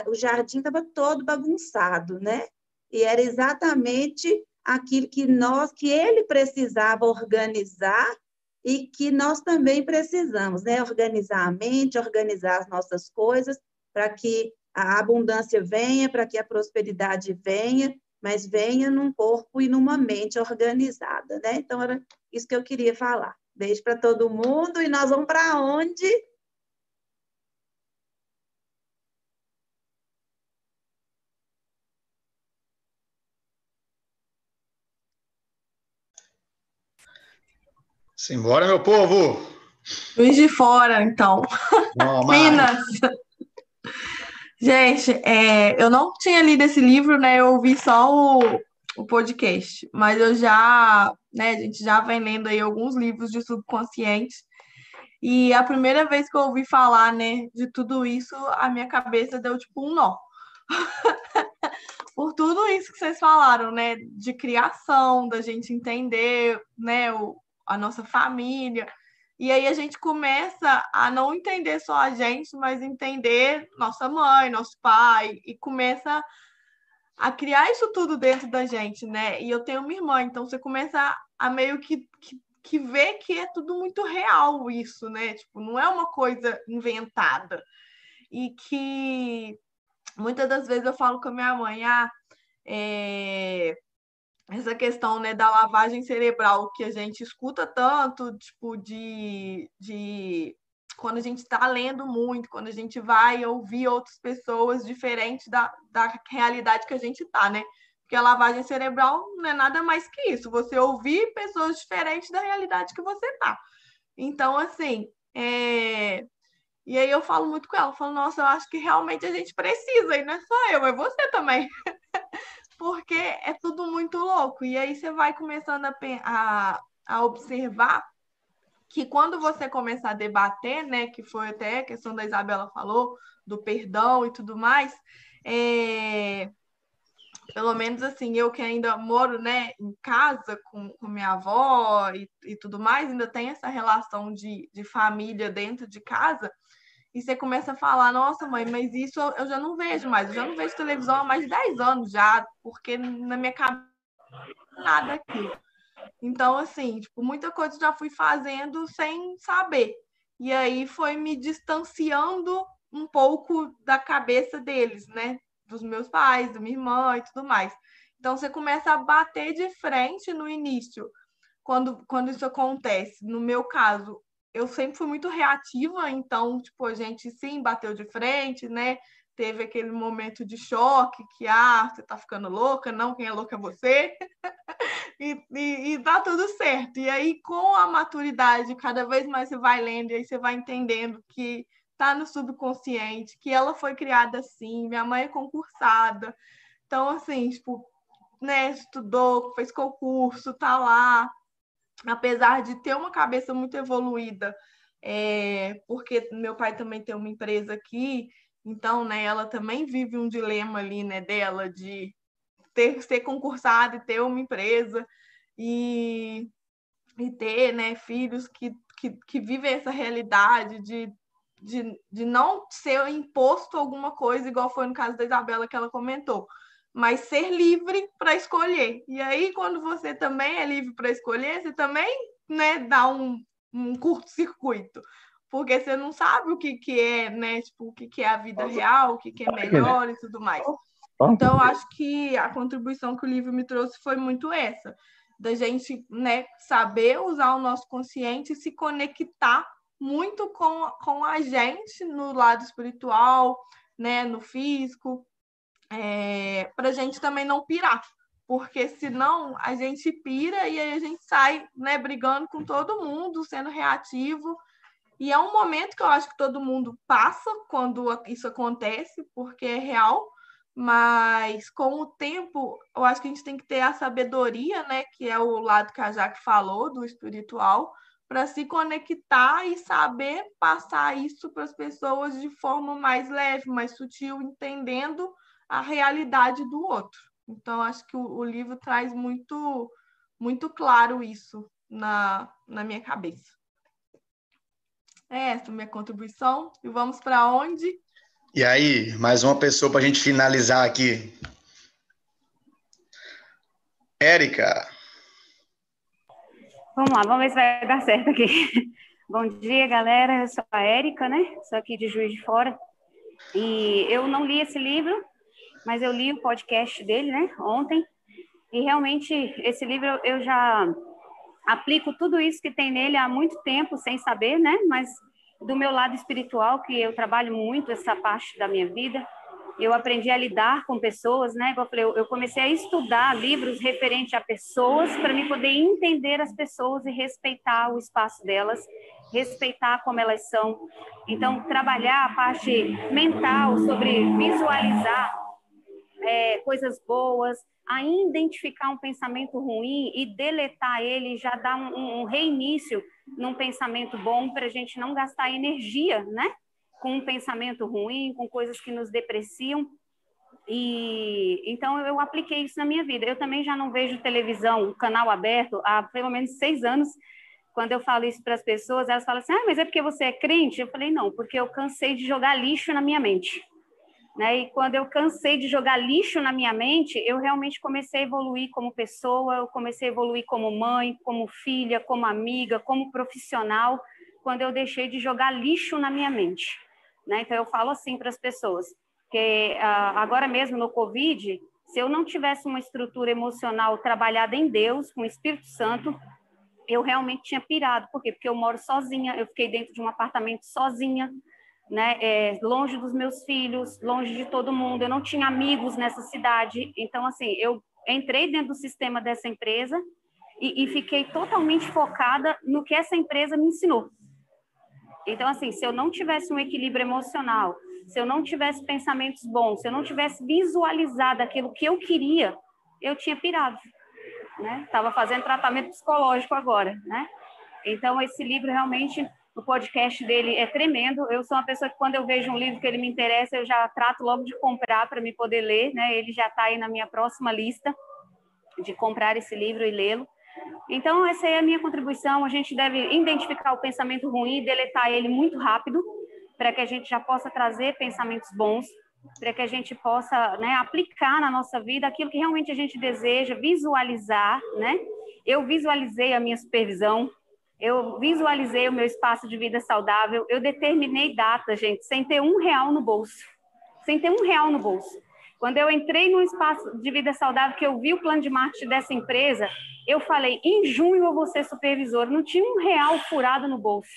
o jardim estava todo bagunçado, né? E era exatamente aquilo que nós, que ele precisava organizar e que nós também precisamos, né? Organizar a mente, organizar as nossas coisas para que a abundância venha, para que a prosperidade venha, mas venha num corpo e numa mente organizada, né? Então, era isso que eu queria falar. Beijo para todo mundo e nós vamos para onde? Simbora, meu povo! Juiz de fora, então. Minas! Gente, é, eu não tinha lido esse livro, né? Eu ouvi só o, o podcast, mas eu já, né, a gente já vem lendo aí alguns livros de subconsciente. E a primeira vez que eu ouvi falar, né, de tudo isso, a minha cabeça deu tipo um nó. Por tudo isso que vocês falaram, né, de criação, da gente entender, né, o, a nossa família. E aí a gente começa a não entender só a gente, mas entender nossa mãe, nosso pai, e começa a criar isso tudo dentro da gente, né? E eu tenho uma irmã, então você começa a meio que, que, que ver que é tudo muito real isso, né? Tipo, não é uma coisa inventada. E que muitas das vezes eu falo com a minha mãe, ah, é, essa questão né, da lavagem cerebral que a gente escuta tanto, tipo, de, de quando a gente está lendo muito, quando a gente vai ouvir outras pessoas diferentes da, da realidade que a gente está, né? Porque a lavagem cerebral não é nada mais que isso, você ouvir pessoas diferentes da realidade que você está. Então, assim, é... e aí eu falo muito com ela, eu falo, nossa, eu acho que realmente a gente precisa, e não é só eu, é você também. porque é tudo muito louco. E aí você vai começando a, a, a observar que quando você começar a debater, né, que foi até a questão da Isabela falou, do perdão e tudo mais, é... pelo menos assim, eu que ainda moro, né, em casa com, com minha avó e, e tudo mais, ainda tem essa relação de, de família dentro de casa, e você começa a falar, nossa mãe, mas isso eu já não vejo mais, eu já não vejo televisão há mais de 10 anos já, porque na minha cabeça nada aqui. Então, assim, tipo, muita coisa já fui fazendo sem saber. E aí foi me distanciando um pouco da cabeça deles, né? Dos meus pais, da minha irmã e tudo mais. Então você começa a bater de frente no início, quando, quando isso acontece. No meu caso, eu sempre fui muito reativa, então, tipo, a gente sim bateu de frente, né? Teve aquele momento de choque que, ah, você tá ficando louca, não, quem é louca é você. e, e, e dá tudo certo. E aí, com a maturidade, cada vez mais você vai lendo, e aí você vai entendendo que tá no subconsciente, que ela foi criada assim, minha mãe é concursada. Então, assim, tipo, né, estudou, fez concurso, tá lá. Apesar de ter uma cabeça muito evoluída, é, porque meu pai também tem uma empresa aqui, então, né, ela também vive um dilema ali, né, dela de ter ser concursada e ter uma empresa e, e ter, né, filhos que, que, que vivem essa realidade de de, de não ser imposto alguma coisa, igual foi no caso da Isabela que ela comentou, mas ser livre para escolher. E aí, quando você também é livre para escolher, você também né, dá um, um curto-circuito, porque você não sabe o que, que é, né, tipo, o que, que é a vida real, o que, que é melhor e tudo mais. Então, acho que a contribuição que o livro me trouxe foi muito essa, da gente né, saber usar o nosso consciente e se conectar muito com, com a gente no lado espiritual, né, no físico, é, para a gente também não pirar, porque senão a gente pira e aí a gente sai né, brigando com todo mundo, sendo reativo. E é um momento que eu acho que todo mundo passa quando isso acontece, porque é real, mas com o tempo, eu acho que a gente tem que ter a sabedoria, né, que é o lado que a Jaque falou, do espiritual, para se conectar e saber passar isso para as pessoas de forma mais leve, mais sutil, entendendo a realidade do outro. Então, acho que o, o livro traz muito, muito claro isso na, na minha cabeça. É essa a minha contribuição. E vamos para onde? E aí, mais uma pessoa para a gente finalizar aqui. Érica. Vamos lá, vamos ver se vai dar certo aqui. Bom dia, galera. Eu sou a Érica, né? Sou aqui de Juiz de Fora. E eu não li esse livro, mas eu li o podcast dele, né? Ontem. E realmente, esse livro eu já aplico tudo isso que tem nele há muito tempo, sem saber, né? Mas do meu lado espiritual, que eu trabalho muito essa parte da minha vida, eu aprendi a lidar com pessoas, né? Eu falei, eu comecei a estudar livros referentes a pessoas para me poder entender as pessoas e respeitar o espaço delas, respeitar como elas são. Então, trabalhar a parte mental sobre visualizar é, coisas boas, a identificar um pensamento ruim e deletar ele, já dar um, um reinício num pensamento bom para a gente não gastar energia, né? com um pensamento ruim, com coisas que nos depreciam. E então eu apliquei isso na minha vida. Eu também já não vejo televisão, canal aberto há pelo menos seis anos. Quando eu falo isso para as pessoas, elas falam assim: ah, mas é porque você é crente? Eu falei: não, porque eu cansei de jogar lixo na minha mente. Né? E quando eu cansei de jogar lixo na minha mente, eu realmente comecei a evoluir como pessoa, eu comecei a evoluir como mãe, como filha, como amiga, como profissional, quando eu deixei de jogar lixo na minha mente. Né? Então, eu falo assim para as pessoas, que ah, agora mesmo no Covid, se eu não tivesse uma estrutura emocional trabalhada em Deus, com o Espírito Santo, eu realmente tinha pirado. Por quê? Porque eu moro sozinha, eu fiquei dentro de um apartamento sozinha, né? É, longe dos meus filhos, longe de todo mundo. Eu não tinha amigos nessa cidade. Então, assim, eu entrei dentro do sistema dessa empresa e, e fiquei totalmente focada no que essa empresa me ensinou. Então, assim, se eu não tivesse um equilíbrio emocional, se eu não tivesse pensamentos bons, se eu não tivesse visualizado aquilo que eu queria, eu tinha pirado, né? Estava fazendo tratamento psicológico agora, né? Então, esse livro realmente O podcast dele é tremendo. Eu sou uma pessoa que, quando eu vejo um livro que ele me interessa, eu já trato logo de comprar para me poder ler. Né? Ele já está aí na minha próxima lista de comprar esse livro e lê-lo. Então, essa é a minha contribuição. A gente deve identificar o pensamento ruim e deletar ele muito rápido, para que a gente já possa trazer pensamentos bons, para que a gente possa né, aplicar na nossa vida aquilo que realmente a gente deseja, visualizar. Né? Eu visualizei a minha supervisão, eu visualizei o meu espaço de vida saudável, eu determinei data, gente, sem ter um real no bolso. Sem ter um real no bolso. Quando eu entrei no espaço de vida saudável, que eu vi o plano de marketing dessa empresa, eu falei, em junho eu vou ser supervisora. Não tinha um real furado no bolso.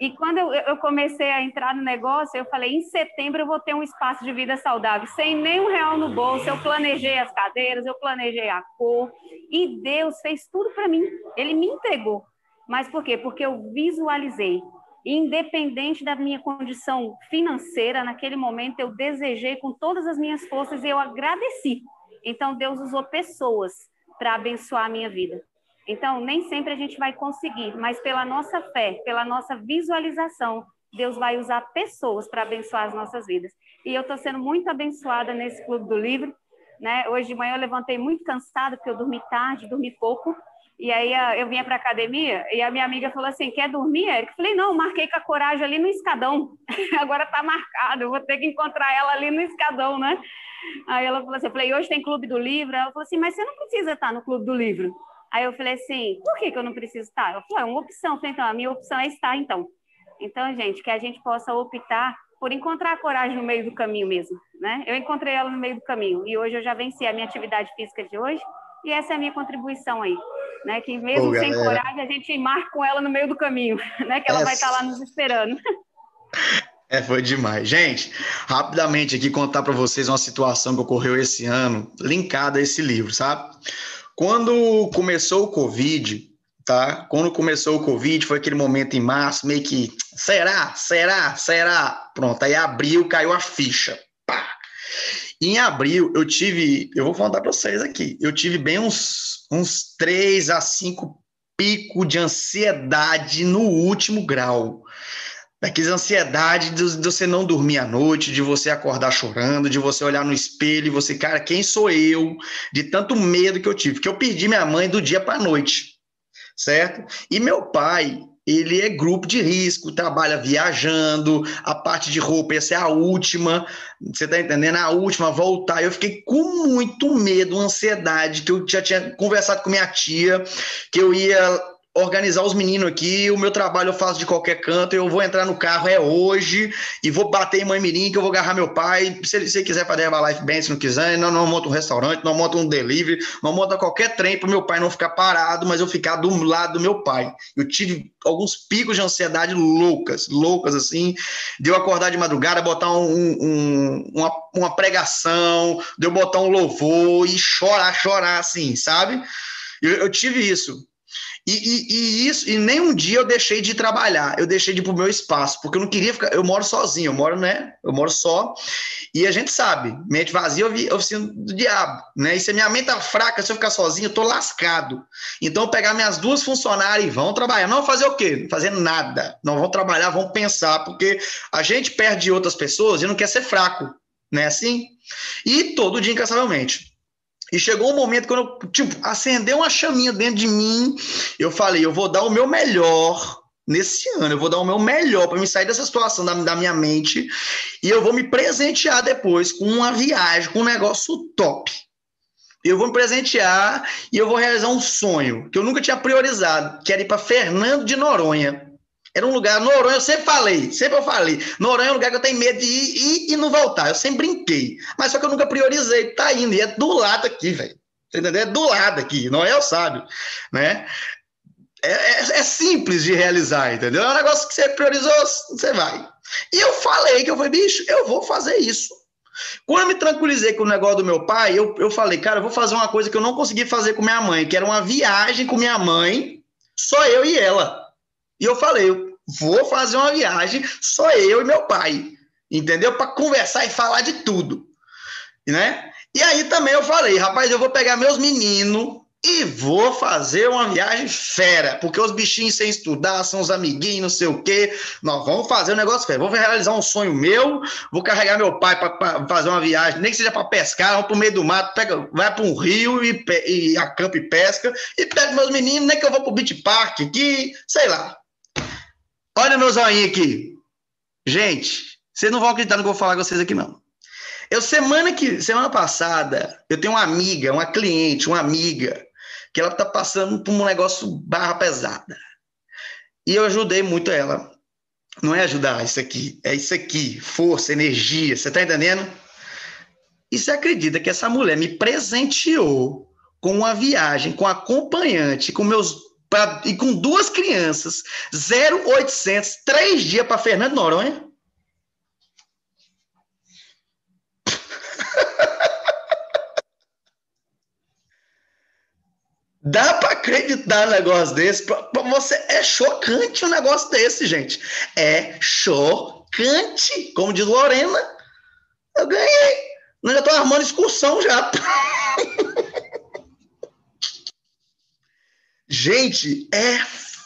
E quando eu, eu, comecei a entrar no negócio, eu falei, em setembro eu vou ter um espaço de vida saudável, sem nenhum real no bolso. Eu planejei as cadeiras, eu planejei a cor, e Deus fez tudo para mim. Ele me entregou. Mas por quê? Porque eu visualizei. Independente da minha condição financeira, naquele momento eu desejei com todas as minhas forças e eu agradeci. Então Deus usou pessoas para abençoar a minha vida. Então, nem sempre a gente vai conseguir, mas pela nossa fé, pela nossa visualização, Deus vai usar pessoas para abençoar as nossas vidas. E eu estou sendo muito abençoada nesse Clube do Livro. Né? Hoje de manhã eu levantei muito cansada, porque eu dormi tarde, dormi pouco. E aí eu vinha para academia e a minha amiga falou assim: quer dormir, Eric? Falei: não, marquei com a coragem ali no escadão. Agora está marcado, vou ter que encontrar ela ali no escadão, né? Aí ela falou assim: eu falei, hoje tem clube do livro. Ela falou assim: mas você não precisa estar no clube do livro. Aí eu falei assim: por que, que eu não preciso estar? Ela falou: é uma opção. Eu falei: então, a minha opção é estar, então. Então, gente, que a gente possa optar por encontrar a coragem no meio do caminho mesmo, né? Eu encontrei ela no meio do caminho e hoje eu já venci a minha atividade física de hoje e essa é a minha contribuição aí né? Que mesmo sem coragem, a gente marca com ela no meio do caminho, né? Que ela essa... vai estar lá nos esperando. É, foi demais. Gente, rapidamente aqui contar para vocês uma situação que ocorreu esse ano, linkada a esse livro, sabe? Quando começou o Covid, tá? Quando começou o Covid, foi aquele momento em março, meio que, será, será, será? Pronto, aí abriu, caiu a ficha. Em abril, eu tive, eu vou contar para vocês aqui, eu tive bem uns, uns 3 a 5 picos de ansiedade no último grau. Daquela ansiedade de, de, você não dormir à noite, de você acordar chorando, de você olhar no espelho e você, cara, quem sou eu? De tanto medo que eu tive, que eu perdi minha mãe do dia para a noite, certo? E meu pai, ele é grupo de risco, trabalha viajando, a parte de roupa, essa é a última, você tá entendendo? A última, voltar. Eu fiquei com muito medo, ansiedade, que eu já tinha conversado com minha tia, que eu ia organizar os meninos aqui, o meu trabalho eu faço de qualquer canto, eu vou entrar no carro é hoje e vou bater em Mãe Mirim, que eu vou agarrar meu pai, se ele, se quiser fazer Herbalife bem, se não quiser, não, não monta um restaurante, não monta um delivery, não monta qualquer trem para meu pai não ficar parado, mas eu ficar do lado do meu pai. Eu tive alguns picos de ansiedade loucas, loucas assim, de eu acordar de madrugada, botar um, um, uma, uma pregação, de eu botar um louvor e chorar, chorar assim, sabe? Eu, eu tive isso. E, e, e, isso, e nem um dia eu deixei de trabalhar, eu deixei de ir pro meu espaço, porque eu não queria ficar. Eu moro sozinho, eu moro, né? Eu moro só. E a gente sabe, mente vazia é oficina do diabo, né? E se a minha mente tá fraca, se eu ficar sozinho, eu tô lascado. Então, eu pegar minhas duas funcionárias e vão trabalhar. Não fazer o quê? Fazer nada. Não vão trabalhar, vão pensar, porque a gente perde outras pessoas e não quer ser fraco, né? Assim? E todo dia, incansavelmente. E chegou um momento quando, tipo, acendeu uma chaminha dentro de mim. Eu falei, eu vou dar o meu melhor nesse ano. Eu vou dar o meu melhor para me sair dessa situação da, da, minha mente. E eu vou me presentear depois com uma viagem, com um negócio top. Eu vou me presentear e eu vou realizar um sonho que eu nunca tinha priorizado, que era ir para Fernando de Noronha. Era um lugar, Noronha, eu sempre falei, sempre eu falei, Noronha é um lugar que eu tenho medo de ir, ir e não voltar. Eu sempre brinquei. Mas só que eu nunca priorizei. Tá indo, e é do lado aqui, velho. Entendeu? É do lado aqui, Noel sabe, né? É, é, é, simples de realizar, entendeu? É um negócio que você priorizou, você vai. E eu falei que eu falei, bicho, eu vou fazer isso. Quando eu me tranquilizei com o negócio do meu pai, eu, eu falei, cara, eu vou fazer uma coisa que eu não consegui fazer com minha mãe, que era uma viagem com minha mãe, só eu e ela. E eu falei, eu vou fazer uma viagem, só eu e meu pai, entendeu? Para conversar e falar de tudo, né? E aí também eu falei, rapaz, eu vou pegar meus meninos, e vou fazer uma viagem fera, porque os bichinhos sem estudar são os amiguinhos, não sei o quê. Nós vamos fazer um negócio fera. Vou realizar um sonho meu, vou carregar meu pai para fazer uma viagem, nem que seja para pescar, vamos para o meio do mato, pega, vai para um rio e, e acampa e pesca, e pego meus meninos, nem que eu vou para o beach park aqui, sei lá. Olha meu zoinho aqui. Gente, vocês não vão acreditar no que eu vou falar com vocês aqui, não. Eu, semana que semana passada, eu tenho uma amiga, uma cliente, uma amiga, que ela está passando por um negócio barra pesada. E eu ajudei muito ela. Não é ajudar isso aqui, é isso aqui, força, energia, você está entendendo? E você acredita que essa mulher me presenteou com uma viagem, com acompanhante, com meus pra, e com duas crianças, 0800, três dias para Fernando Noronha? Dá para acreditar um negócio desse? Para você é chocante um negócio desse, gente. É chocante. Como diz Lorena, eu ganhei. Eu já estou armando excursão já. gente, é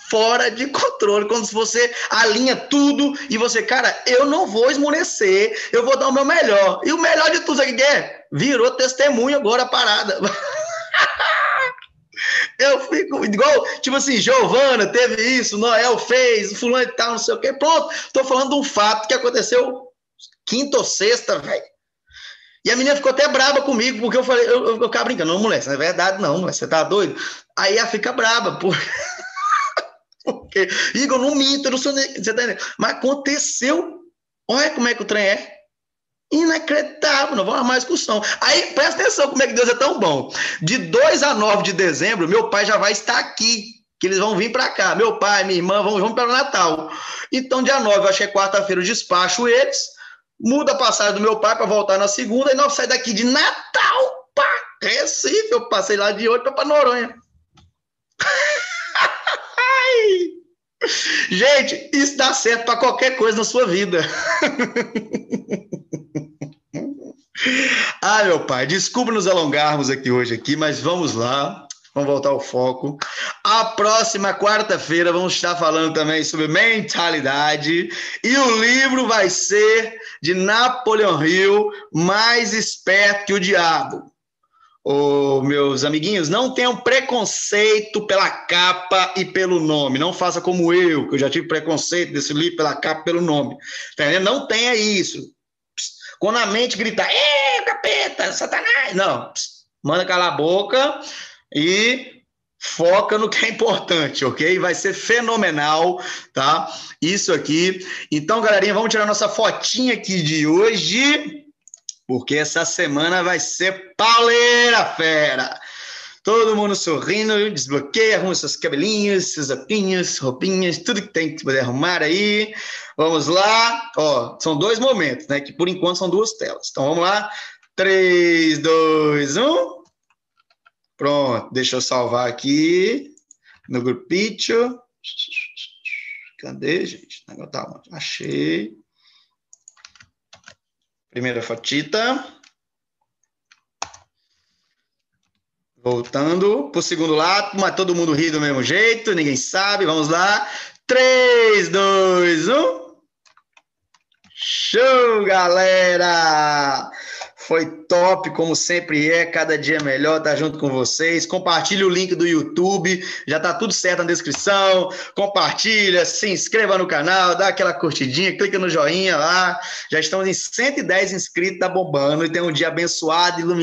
fora de controle. Quando você alinha tudo e você, cara, eu não vou esmorecer, eu vou dar o meu melhor. E o melhor de tudo, sabe o que é? Virou testemunho agora a parada. Eu fico igual, tipo assim, Giovana teve isso, Noel fez, fulano e tal, não sei o quê. Pronto, tô falando de um fato que aconteceu quinta ou sexta, velho. E a menina ficou até braba comigo, porque eu falei, eu, eu, eu ficava brincando, não, isso não é verdade, não, mulher, você tá doido? Aí ela fica braba, por... porque, Igor, não minto, eu não sou. Você tá Mas aconteceu. Olha como é que o trem é. Inacreditável, não vamos arrumar discussão. Aí, presta atenção como é que Deus é tão bom. De 2 a 9 de dezembro, meu pai já vai estar aqui, que eles vão vir para cá. Meu pai, minha irmã, vão, vão para o Natal. Então, dia 9, acho que é quarta-feira, eu despacho eles, muda a passagem do meu pai para voltar na segunda, e nós saímos daqui de Natal para Recife. Eu passei lá de 8 para Noronha. Gente, isso dá certo para qualquer coisa na sua vida. ah, meu pai, desculpa nos alongarmos aqui hoje aqui, mas vamos lá. Vamos voltar ao foco. A próxima quarta-feira vamos estar falando também sobre mentalidade e o livro vai ser de Napoleão Hill, Mais Esperto que o Diabo. Ô, meus amiguinhos, não tenham preconceito pela capa e pelo nome. Não faça como eu, que eu já tive preconceito desse livro pela capa e pelo nome. Tá não tenha isso. Quando a mente grita, é capeta, satanás! Não, manda calar a boca e foca no que é importante, ok? Vai ser fenomenal, tá? Isso aqui. Então, galerinha, vamos tirar nossa fotinha aqui de hoje porque essa semana vai ser pauleira, fera! Todo mundo sorrindo, desbloqueia, arruma seus cabelinhos, seus apinhos, roupinhas, tudo que tem que poder arrumar aí. Vamos lá. Ó, são dois momentos, né? Que por enquanto são duas telas. Então vamos lá. 3, 2, 1. Pronto, deixa eu salvar aqui no grupinho. Cadê, gente? O negócio tá onde? Achei. Primeira fotita. Voltando para o segundo lado, mas todo mundo ri do mesmo jeito, ninguém sabe. Vamos lá. 3, 2, 1. Show, galera! Foi top, como sempre é, cada dia melhor estar tá junto com vocês. Compartilhe o link do YouTube, já tá tudo certo na descrição. Compartilha, se inscreva no canal, dá aquela curtidinha, clica no joinha lá. Já estamos em 110 inscritos, tá bombando e tem um dia abençoado, iluminado.